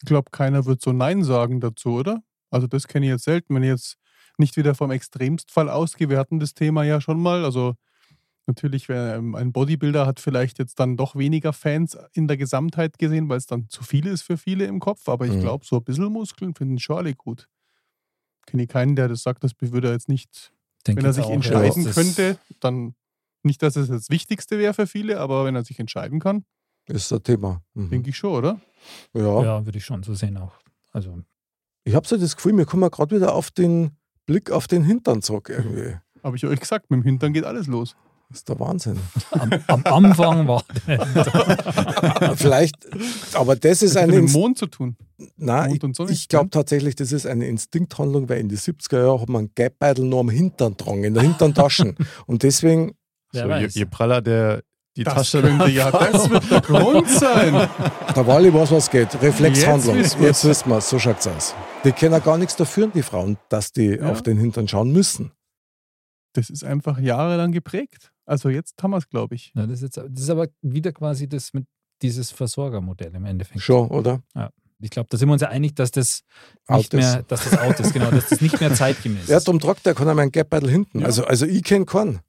Ich glaube, keiner wird so Nein sagen dazu, oder? Also das kenne ich jetzt selten, wenn ich jetzt nicht wieder vom Extremstfall ausgehe. Wir hatten das Thema ja schon mal. Also natürlich, wer, ähm, ein Bodybuilder hat vielleicht jetzt dann doch weniger Fans in der Gesamtheit gesehen, weil es dann zu viel ist für viele im Kopf. Aber ich Mhm. glaube, so ein bisschen Muskeln finden schon alle gut. Kenne ich keinen, der das sagt, das würde er jetzt nicht, Denk wenn er sich entscheiden könnte, dann nicht, dass es das Wichtigste wäre für viele, aber wenn er sich entscheiden kann, Ist ein Thema. Mhm. denke ich schon, oder? Ja. Ja, würde ich schon so sehen auch. Also, Ich habe so das Gefühl, wir kommen gerade wieder auf den Blick auf den Hintern zurück irgendwie. Habe ich euch gesagt, mit dem Hintern geht alles los. Das ist der Wahnsinn. am, am Anfang war Vielleicht, aber das ist Das hat eine. mit dem Mond zu tun. Nein, Mond ich, ich glaube tatsächlich, das ist eine Instinkthandlung, weil in den 70er Jahren hat man Geldbeutel nur am Hintern dran, in der hinteren Taschen. Und deswegen, Wer so, je, weiß. je praller der, die Das Tasche könnte ja, das wird der Grund sein. der Wally weiß, was geht. Reflexhandlung. Jetzt Jetzt wissen wir es, so schaut's aus. Die können gar nichts dafür, die Frauen, dass die Ja. auf den Hintern schauen müssen. Das ist einfach jahrelang geprägt. Also jetzt haben wir es, glaube ich. Ja, das, ist jetzt, das ist aber wieder quasi das mit dieses Versorgermodell im Endeffekt. Schon, oder? Ich glaube, da sind wir uns ja einig, dass das Out nicht mehr, dass das out ist, genau, dass das nicht mehr zeitgemäß ist. Ja, darum tragt der einen Geldbeutel hinten. Ja. Also, also ich kenne keinen.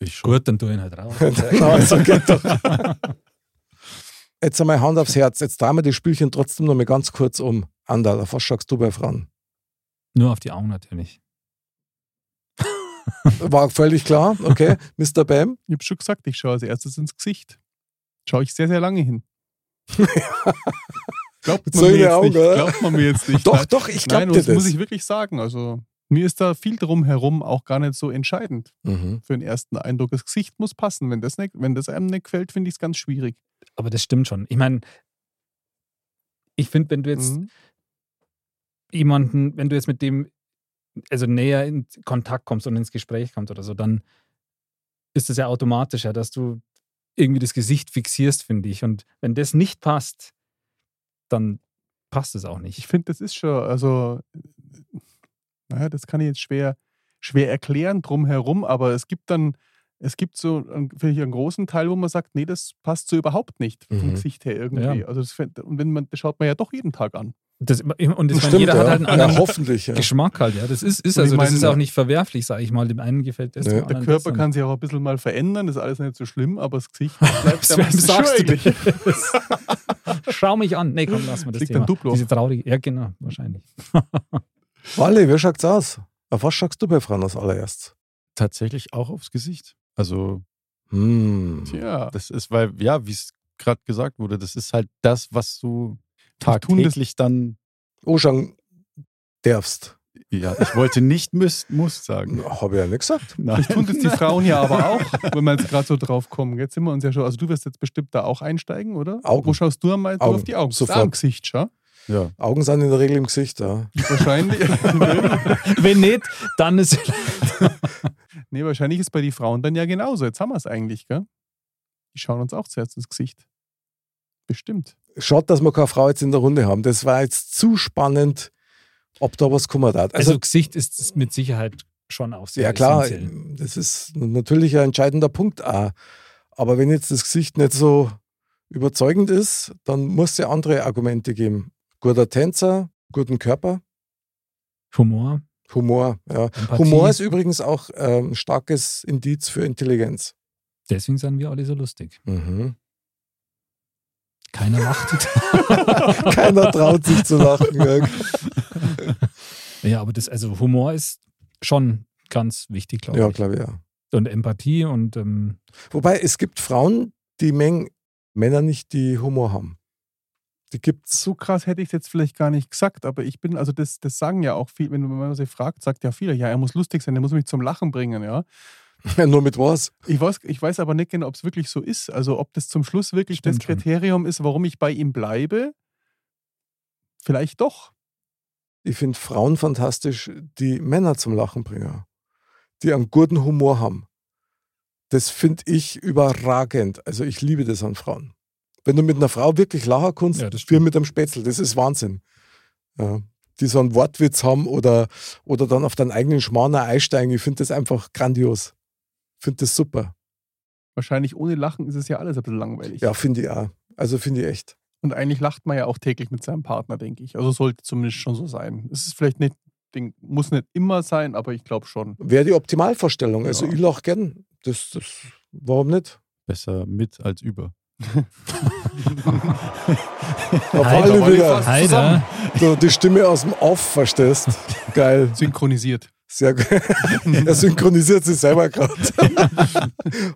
Ich schon. Gut, dann tu ihn halt raus. Na, also geht doch. Jetzt einmal Hand aufs Herz. Jetzt drehen wir die Spielchen trotzdem noch mal ganz kurz um. Andal, auf was schaust du bei Frauen? Nur auf die Augen natürlich. War völlig klar, okay. Mr. Bam? Ich habe schon gesagt, ich schaue als erstes ins Gesicht. Schaue ich sehr, sehr lange hin. Glaubt man, mir jetzt Augen, nicht. Glaubt man mir jetzt nicht. Doch, doch, ich glaube dir das muss das. ich wirklich sagen. Also mir ist da viel drumherum auch gar nicht so entscheidend Mhm. für den ersten Eindruck. Das Gesicht muss passen. Wenn das, nicht, wenn das einem nicht gefällt, finde ich es ganz schwierig. Aber das stimmt schon. Ich meine, ich finde, wenn du jetzt Mhm. jemanden, wenn du jetzt mit dem also näher in Kontakt kommst und ins Gespräch kommst oder so, dann ist es ja automatischer, dass du irgendwie das Gesicht fixierst, finde ich. Und wenn das nicht passt, dann passt es auch Ich nicht. finde, das ist schon, also, naja, das kann ich jetzt schwer, schwer erklären drumherum, aber es gibt dann, es gibt so, einen- finde ich, einen großen Teil, wo man sagt, nee, das passt so überhaupt nicht vom Mhm. Gesicht her irgendwie. Ja. Also das, und wenn man, das schaut man ja doch jeden Tag an. Das, und ich meine, Stimmt, jeder ja. hat halt einen ja, anderen hoffentlich. Ja. Geschmack halt, ja. Das ist, ist also, das meine, ist auch nicht verwerflich, sage ich mal. Dem einen gefällt das, Ja. Der Körper das. kann sich auch ein bisschen mal verändern, das ist alles nicht so schlimm, aber das Gesicht bleibt ja meistens sagst du das? Schau mich an. Nee, komm, lass mal das Fliegt Thema. ein Duplo. Diese traurige, ja genau, wahrscheinlich. Wally, wie schaut's aus? Auf was schaust du bei Frauen als allererst? Tatsächlich auch aufs Gesicht. Also, Hm. Tja, das ist, weil, ja, wie es gerade gesagt wurde, das ist halt das, was du das- tagtäglich dann. Oh, schauen darfst. Ja, ich wollte nicht müsst, muss sagen. Habe ich ja nicht gesagt. Nein. das tun das die Frauen ja aber auch, wenn wir jetzt gerade so drauf kommen. Jetzt sind wir uns ja schon, also du wirst jetzt bestimmt da auch einsteigen, oder? Augen. Wo schaust du am meisten Augen. auf die Augen? Sofort. Im Gesicht, schau. Ja. Augen sind in der Regel im Gesicht, ja. Wahrscheinlich. Wenn nicht, dann ist nee, wahrscheinlich ist bei den Frauen dann ja genauso. Jetzt haben wir es eigentlich, gell? Die schauen uns auch zuerst ins Gesicht. Bestimmt. Schaut, dass wir keine Frau jetzt in der Runde haben. Das war jetzt zu spannend, ob da was kommen hat. Also, Also, Gesicht ist mit Sicherheit schon auch sehr ja klar, essentiell. das ist natürlich ein entscheidender Punkt auch. Aber wenn jetzt das Gesicht nicht so überzeugend ist, dann muss es ja andere Argumente geben. Guter Tänzer, guten Körper, Humor, Humor. Ja. Empathie. Humor ist übrigens auch ähm, ein starkes Indiz für Intelligenz. Deswegen sind wir alle so lustig. Mhm. Keiner lacht. Keiner traut sich zu lachen. Ja. ja, aber das, also Humor ist schon ganz wichtig, glaube Ja, ich. glaube ich, ja. Und Empathie und ähm, Wobei es gibt Frauen, die mengen Männer nicht, die Humor haben. Die gibt's. So krass hätte ich es jetzt vielleicht gar nicht gesagt, aber ich bin, also das, das sagen ja auch viel, wenn man sie fragt, sagt ja viele, ja, er muss lustig sein, er muss mich zum Lachen bringen, ja. Nur mit was? Ich weiß, ich weiß aber nicht genau, ob es wirklich so ist. Also ob das zum Schluss wirklich Stimmt das schon. Kriterium ist, warum ich bei ihm bleibe. Vielleicht doch. Ich finde Frauen fantastisch, die Männer zum Lachen bringen. Die einen guten Humor haben. Das finde ich überragend. Also ich liebe das an Frauen. Wenn du mit einer Frau wirklich lachen kannst, Ja, das wie mit einem Spätzle, das ist Wahnsinn. Ja. die so einen Wortwitz haben oder, oder dann auf deinen eigenen Schmarrn einsteigen. Ich finde das einfach grandios. Ich finde das super. Wahrscheinlich ohne Lachen ist es ja alles ein bisschen langweilig. Ja, finde ich auch. Also finde ich echt. Und eigentlich lacht man ja auch täglich mit seinem Partner, denke ich. Also sollte zumindest schon so sein. Es ist vielleicht nicht, Ding, muss nicht immer sein, aber ich glaube schon. Wäre die Optimalvorstellung. Also Ja. ich lach gern. Das, das, warum nicht? Besser mit als über. Auf alle wieder Heider. zusammen. so die Stimme aus dem Off, verstehst? Geil. Synchronisiert. Sehr geil. er synchronisiert sich selber gerade.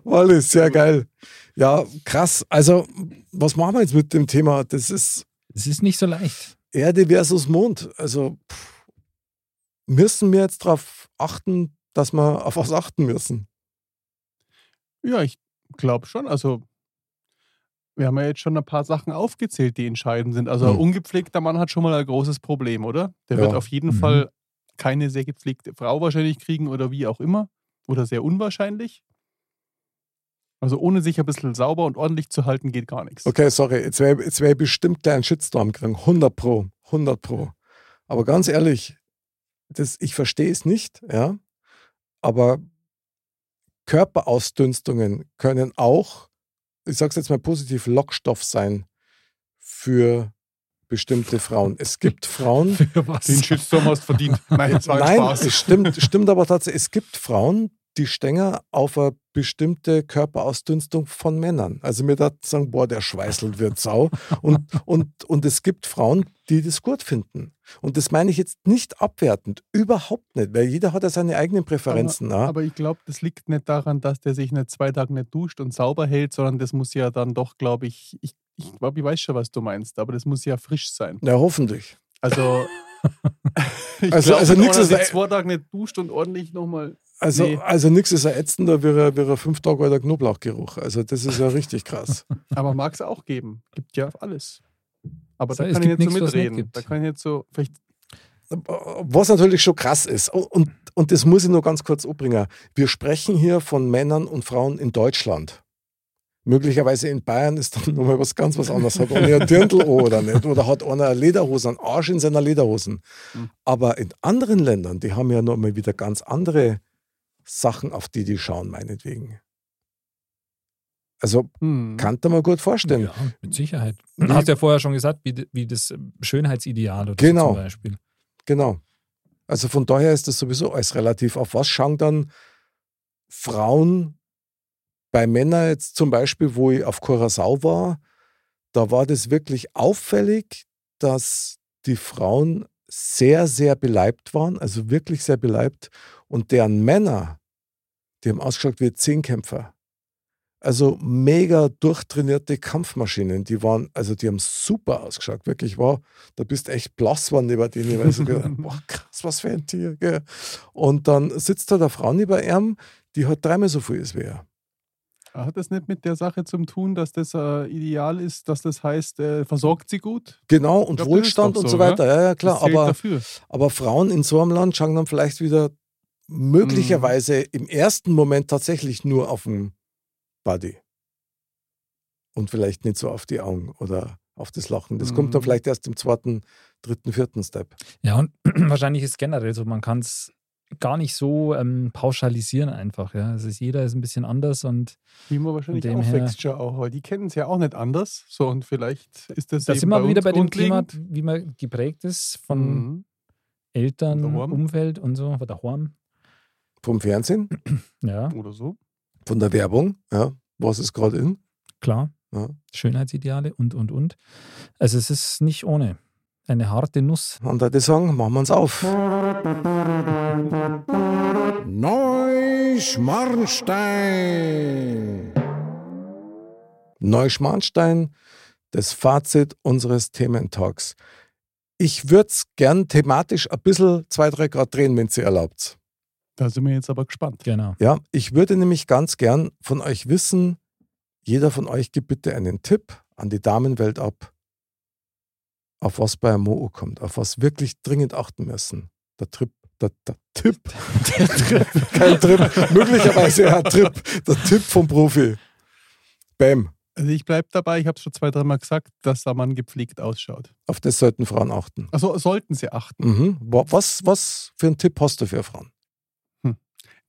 Wally, sehr geil. Ja, krass. Also, was machen wir jetzt mit dem Thema? Das ist Es ist nicht so leicht. Erde versus Mond. Also, pff, müssen wir jetzt darauf achten, dass wir auf was achten müssen? Ja, ich glaube schon. Also, wir haben ja jetzt schon ein paar Sachen aufgezählt, die entscheidend sind. Also, ein Hm. ungepflegter Mann hat schon mal ein großes Problem, oder? Der Ja. wird auf jeden Mhm. Fall keine sehr gepflegte Frau wahrscheinlich kriegen oder wie auch immer. Oder sehr unwahrscheinlich. Also, ohne sich ein bisschen sauber und ordentlich zu halten, geht gar nichts. Okay, sorry, jetzt wäre jetzt wär bestimmt gleich einen Shitstorm kriegen. 100 Pro, 100 Pro. Aber ganz ehrlich, das, ich verstehe es nicht, ja. Aber Körperausdünstungen können auch, ich sage es jetzt mal positiv, Lockstoff sein für bestimmte Frauen. Es gibt Frauen, Für was? Den Shitstorm hast verdient. Nein, Nein, Spaß. es stimmt, stimmt aber tatsächlich. Es gibt Frauen, die stänger auf eine bestimmte Körperausdünstung von Männern. Also mir da sagen, boah, der schweißelt wird Sau. Und, und, und es gibt Frauen, die das gut finden. Und das meine ich jetzt nicht abwertend, überhaupt nicht, weil jeder hat ja seine eigenen Präferenzen. ja. Aber ich glaube, das liegt nicht daran, dass der sich nicht zwei Tage nicht duscht und sauber hält, sondern das muss ja dann doch, glaube ich, ich, ich glaube, ich weiß schon, was du meinst, aber das muss ja frisch sein. ja, hoffentlich. Also, ich Also- glaub, also einer ist- zwei Tage nicht duscht und ordentlich nochmal. Also, Nee. also nichts ist ätzender wie ein, wie ein fünf Tage alter Knoblauchgeruch. Also das ist ja richtig krass. Aber mag es auch geben. Gibt ja alles. Aber So, da es kann ich so nichts, was nicht mitreden. Da kann ich jetzt so, vielleicht Was natürlich schon krass ist, und, und das muss ich nur ganz kurz umbringen. Wir sprechen hier von Männern und Frauen in Deutschland. Möglicherweise in Bayern ist dann nochmal was ganz was anderes. Hat einer ein Dirndl oder nicht? Oder hat einer eine Lederhose, einen Arsch in seiner Lederhosen. Mhm. Aber in anderen Ländern, die haben ja nochmal wieder ganz andere Sachen, auf die die schauen, meinetwegen. Also hm. kann ich mir gut vorstellen. Ja, mit Sicherheit. Du hast ja vorher schon gesagt, wie, wie das Schönheitsideal oder Genau. so zum Beispiel. Genau. Also von daher ist das sowieso alles relativ. Auf was schauen dann Frauen bei Männern jetzt zum Beispiel, wo ich auf Curacao war, da war das wirklich auffällig, dass die Frauen sehr, sehr beleibt waren, also wirklich sehr beleibt und deren Männer, die haben ausgeschaut wie Zehnkämpfer. Also mega durchtrainierte Kampfmaschinen, die waren, also die haben super ausgeschaut, wirklich war, da bist echt blass geworden neben denen, weil so gedacht, boah, krass, was für ein Tier. Gell? Und dann sitzt da eine Frau neben ihm, die hat dreimal so viel ist wie er. Hat das nicht mit der Sache zu tun, dass das äh, ideal ist, dass das heißt, äh, versorgt sie gut? Genau, und glaub, Wohlstand und so, weiter, ja, ja, klar, aber, dafür. aber Frauen in so einem Land schauen dann vielleicht wieder möglicherweise im ersten Moment tatsächlich nur auf den Body. Und vielleicht nicht so auf die Augen oder auf das Lachen. Das kommt dann Mhm. vielleicht erst im zweiten, dritten, vierten Step. Ja, und wahrscheinlich ist generell so, man kann es gar nicht so ähm, pauschalisieren einfach. Ja. Es ist, jeder ist ein bisschen anders und Wie man wahrscheinlich Von dem aufwächst ja auch, weil die kennen es ja auch nicht anders. So, und vielleicht ist das da sind wir wieder bei dem Thema, wie man geprägt ist von Mhm. Eltern. Umfeld und so, oder daheim. Vom Fernsehen, Ja, Oder so. von der Werbung, ja, was ist gerade in? klar. Ja. Schönheitsideale und, und, und. Also es ist nicht ohne. Eine harte Nuss. Und da würde ich sagen, machen wir uns auf. Neuschmarnstein. Neuschmarnstein, das Fazit unseres Thementalks. Ich würde es gern thematisch ein bisschen zwei, drei Grad drehen, wenn Sie erlaubt. Da sind wir jetzt aber gespannt. Genau. Ja, ich würde nämlich ganz gern von euch wissen, jeder von euch gibt bitte einen Tipp an die Damenwelt ab, auf was bei einem Mo kommt, auf was wirklich dringend achten müssen. Der Trip, der, der Tipp, kein Trip, möglicherweise ja ein Trip, der Tipp vom Profi. Bam. Also ich bleibe dabei, ich habe es schon zwei, dreimal gesagt, dass der Mann gepflegt ausschaut. Auf das sollten Frauen achten. Also sollten sie achten. Mhm. Wa- Was, was für einen Tipp hast du für Frauen?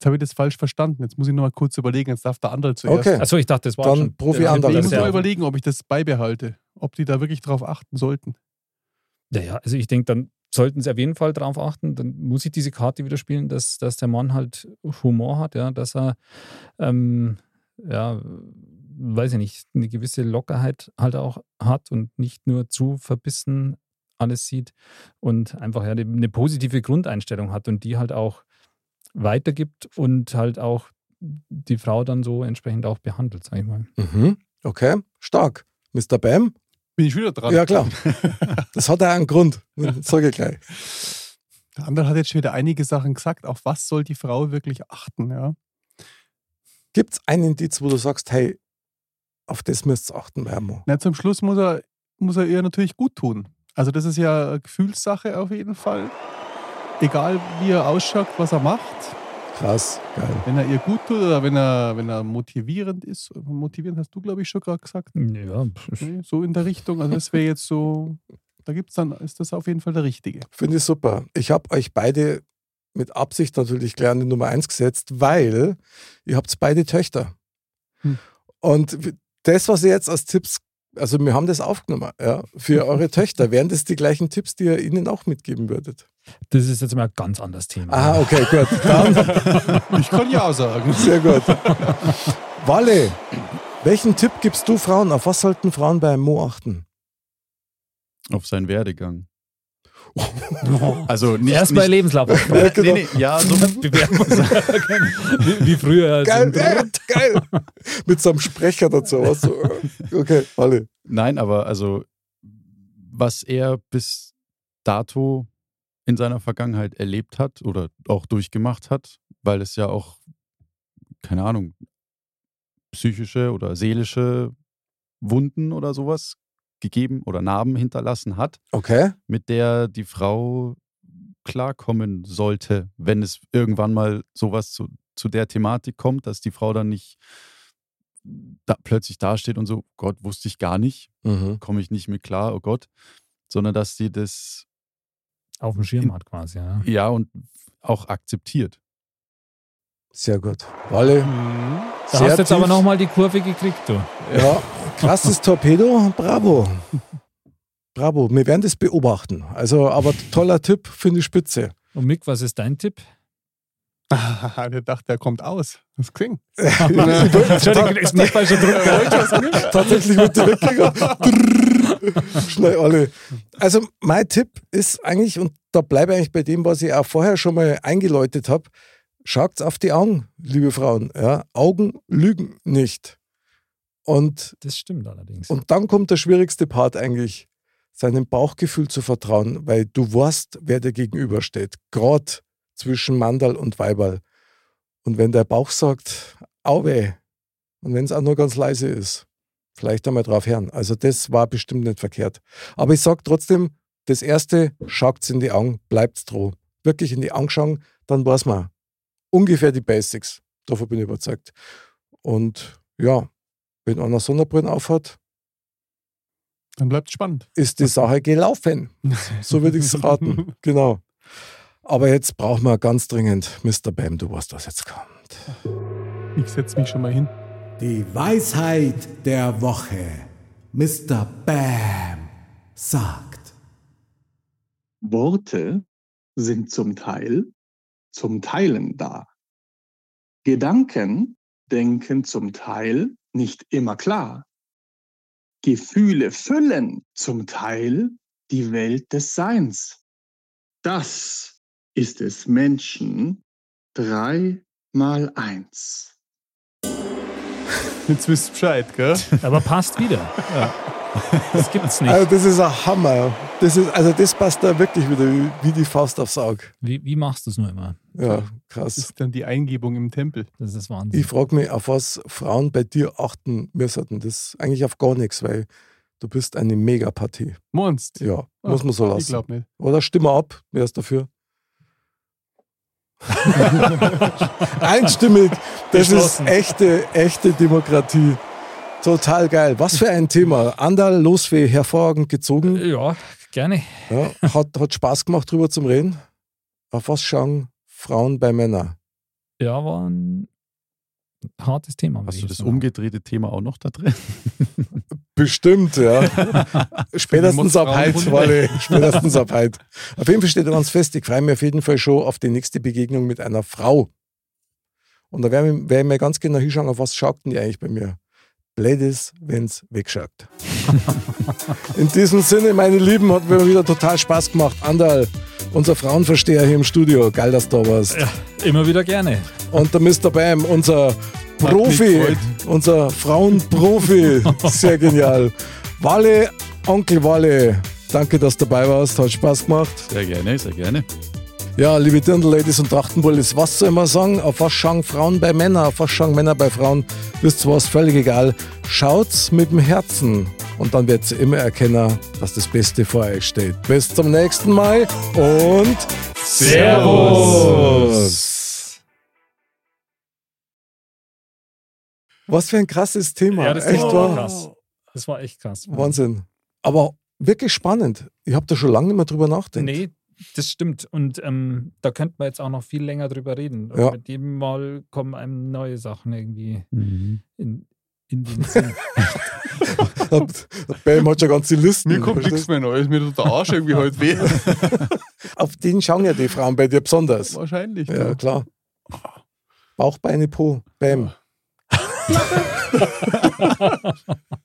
Jetzt habe ich das falsch verstanden. Jetzt muss ich noch mal kurz überlegen. Jetzt darf der andere zuerst. Okay. Achso, ich dachte, das war Dann schon. Profi Ja, Anderl. Ich muss mal überlegen, ob ich das beibehalte. Ob die da wirklich drauf achten sollten. Ja, ja, also ich denke, dann sollten sie auf jeden Fall darauf achten. Dann muss ich diese Karte wieder spielen, dass, dass der Mann halt Humor hat, ja, dass er, ähm, ja, weiß ich nicht, eine gewisse Lockerheit halt auch hat und nicht nur zu verbissen alles sieht und einfach ja, eine positive Grundeinstellung hat und die halt auch weitergibt und halt auch die Frau dann so entsprechend auch behandelt, sag ich mal. Mhm. Okay, stark. Mr. Bam? Bin ich wieder dran? Ja, klar. Das hat ja einen Grund. Sag ich gleich. Der andere hat jetzt schon wieder einige Sachen gesagt. Auf was soll die Frau wirklich achten? Ja? Gibt es ein Indiz, wo du sagst, hey, auf das müsst ihr achten, Wermo? Na, zum Schluss muss er, muss er ihr natürlich gut tun. Also das ist ja eine Gefühlssache auf jeden Fall. Egal wie er ausschaut, was er macht. Krass, geil. Wenn er ihr gut tut oder wenn er, wenn er motivierend ist. Motivierend hast du, glaube ich, schon gerade gesagt. Ja, So in der Richtung. Also das wäre jetzt so, da gibt's dann, ist das auf jeden Fall der Richtige. Finde ich super. Ich habe euch beide mit Absicht natürlich gleich an die Nummer eins gesetzt, weil ihr habt beide Töchter. Hm. Und das, was ihr jetzt als Tipps, also wir haben das aufgenommen, ja, für eure Töchter. Wären das die gleichen Tipps, die ihr ihnen auch mitgeben würdet? das ist jetzt mal ein ganz anderes Thema. Ah, okay, gut. Dann Ich kann ja sagen. Sehr gut. Walle, welchen Tipp gibst du Frauen? Auf was sollten Frauen bei Mo achten? Auf seinen Werdegang. Also nicht, Erst bei nicht, Lebenslauf. Ja, genau. nee, nee, ja, so, wie, wie früher. Geil, ein- geil. Mit so einem Sprecher dazu. Was so. Okay, Walle. Nein, aber also, was er bis dato in seiner Vergangenheit erlebt hat oder auch durchgemacht hat, weil es ja auch, keine Ahnung, psychische oder seelische Wunden oder sowas gegeben oder Narben hinterlassen hat, Okay. mit der die Frau klarkommen sollte, wenn es irgendwann mal sowas zu, zu der Thematik kommt, dass die Frau dann nicht da plötzlich dasteht und so, Gott, wusste ich gar nicht, Mhm. komme ich nicht mit klar, oh Gott, sondern dass sie das Auf dem Schirm hat quasi. Ja. ja und auch akzeptiert. Sehr gut. Walle. Mhm. Da sehr hast du jetzt aber nochmal die Kurve gekriegt, du. Ja, krasses Torpedo. Bravo. Bravo. Wir werden das beobachten. Also, aber toller Tipp, finde ich spitze. Und Mick, was ist dein Tipp? Der dachte, der kommt aus. Das klingt. Entschuldigung, ist nicht falscher Druck. Tatsächlich wird die weggegangen. Schnell alle. Also mein Tipp ist eigentlich, und da bleibe ich eigentlich bei dem, was ich auch vorher schon mal eingeläutet habe, schaut auf die Augen, liebe Frauen. Ja? Augen lügen nicht. Und, Das stimmt allerdings. und dann kommt der schwierigste Part eigentlich, seinem Bauchgefühl zu vertrauen, weil du weißt, wer dir gegenübersteht. Gerade zwischen Mandal und Weiberl. Und wenn der Bauch sagt, auweh, und wenn es auch nur ganz leise ist, vielleicht einmal drauf hören. Also das war bestimmt nicht verkehrt. Aber ich sage trotzdem, das Erste, schaut in die Augen, bleibt's droh. Wirklich in die Augen schauen, dann weiß man ungefähr die Basics. Davon bin ich überzeugt. Und ja, wenn einer Sonnenbrillen aufhat, Dann bleibt spannend. ist die Sache gelaufen. So würde ich es raten. Genau. Aber jetzt brauchen wir ganz dringend, Mr. Bam, du weißt, was jetzt kommt. Ich setze mich schon mal hin. Die Weisheit der Woche. Mr. Bam sagt. Worte sind zum Teil zum Teilen da. Gedanken denken zum Teil nicht immer klar. Gefühle füllen zum Teil die Welt des Seins. Das ist es Menschen drei mal eins. Jetzt wisst ihr Bescheid, gell? Aber passt wieder. Das gibt's nicht. Also das ist ein Hammer. Das ist, also das passt da wirklich wieder wie, wie die Faust aufs Auge. Wie, wie machst du es nur immer? Ja, Das krass. ist dann die Eingebung im Tempel. Das ist Wahnsinn. Ich frage mich, auf was Frauen bei dir achten müssen. Das ist eigentlich auf gar nichts, weil du bist eine Megapartie. Monst. Ja, Ah, muss man so Ich lassen. glaube nicht. Oder stimme ab, wer ist dafür? Einstimmig. Das ist echte, echte Demokratie. Total geil. Was für ein Thema. Andal, Losfee, hervorragend gezogen. Ja, gerne. Ja, hat, hat Spaß gemacht, drüber zum Reden. Auf was schauen Frauen bei Männern? Ja, war ein hartes Thema. Hast du das umgedrehte Thema auch noch da drin? Bestimmt, ja. Spätestens ab heute. Walle. Spätestens ab heute. Auf jeden Fall steht ganz fest, ich freue mich auf jeden Fall schon auf die nächste Begegnung mit einer Frau. Und da werde ich, werd ich mir ganz genau hinschauen, auf was schaut denn die eigentlich bei mir. Blöd ist, wenn's wegschaut. In diesem Sinne, meine Lieben, hat mir wieder total Spaß gemacht. Andal, unser Frauenversteher hier im Studio. Geil, dass du da warst. Ja, immer wieder gerne. Und der Mr. Bam, unser Profi, unser Frauenprofi. Sehr genial. Walle, Onkel Walle, danke, dass du dabei warst. Hat Spaß gemacht. Sehr gerne, sehr gerne. Ja, liebe Dirndl-Ladies und Trachtenbullis, was soll man sagen? Auf was schauen Frauen bei Männern? Auf was schauen Männer bei Frauen? Wisst ihr was? Völlig egal. Schaut's mit dem Herzen. Und dann werdet ihr immer erkennen, dass das Beste vor euch steht. Bis zum nächsten Mal und Servus! Was für ein krasses Thema. Ja, das Echt Thema war wahr? krass. Das war echt krass. Wahnsinn. Aber wirklich spannend. Ich habe da schon lange nicht mehr drüber nachgedacht. Nee, das stimmt. Und ähm, da könnten wir jetzt auch noch viel länger drüber reden. Und Ja. Mit jedem Mal kommen einem neue Sachen irgendwie Mhm. in, in den Sinn. Bam hat schon ganze Listen. Mir kommt nichts mehr Neues. Mir tut der Arsch irgendwie heute weh. Auf den schauen ja die Frauen bei dir besonders. Wahrscheinlich. Ja, klar. Bauch, Beine, Po. Bam.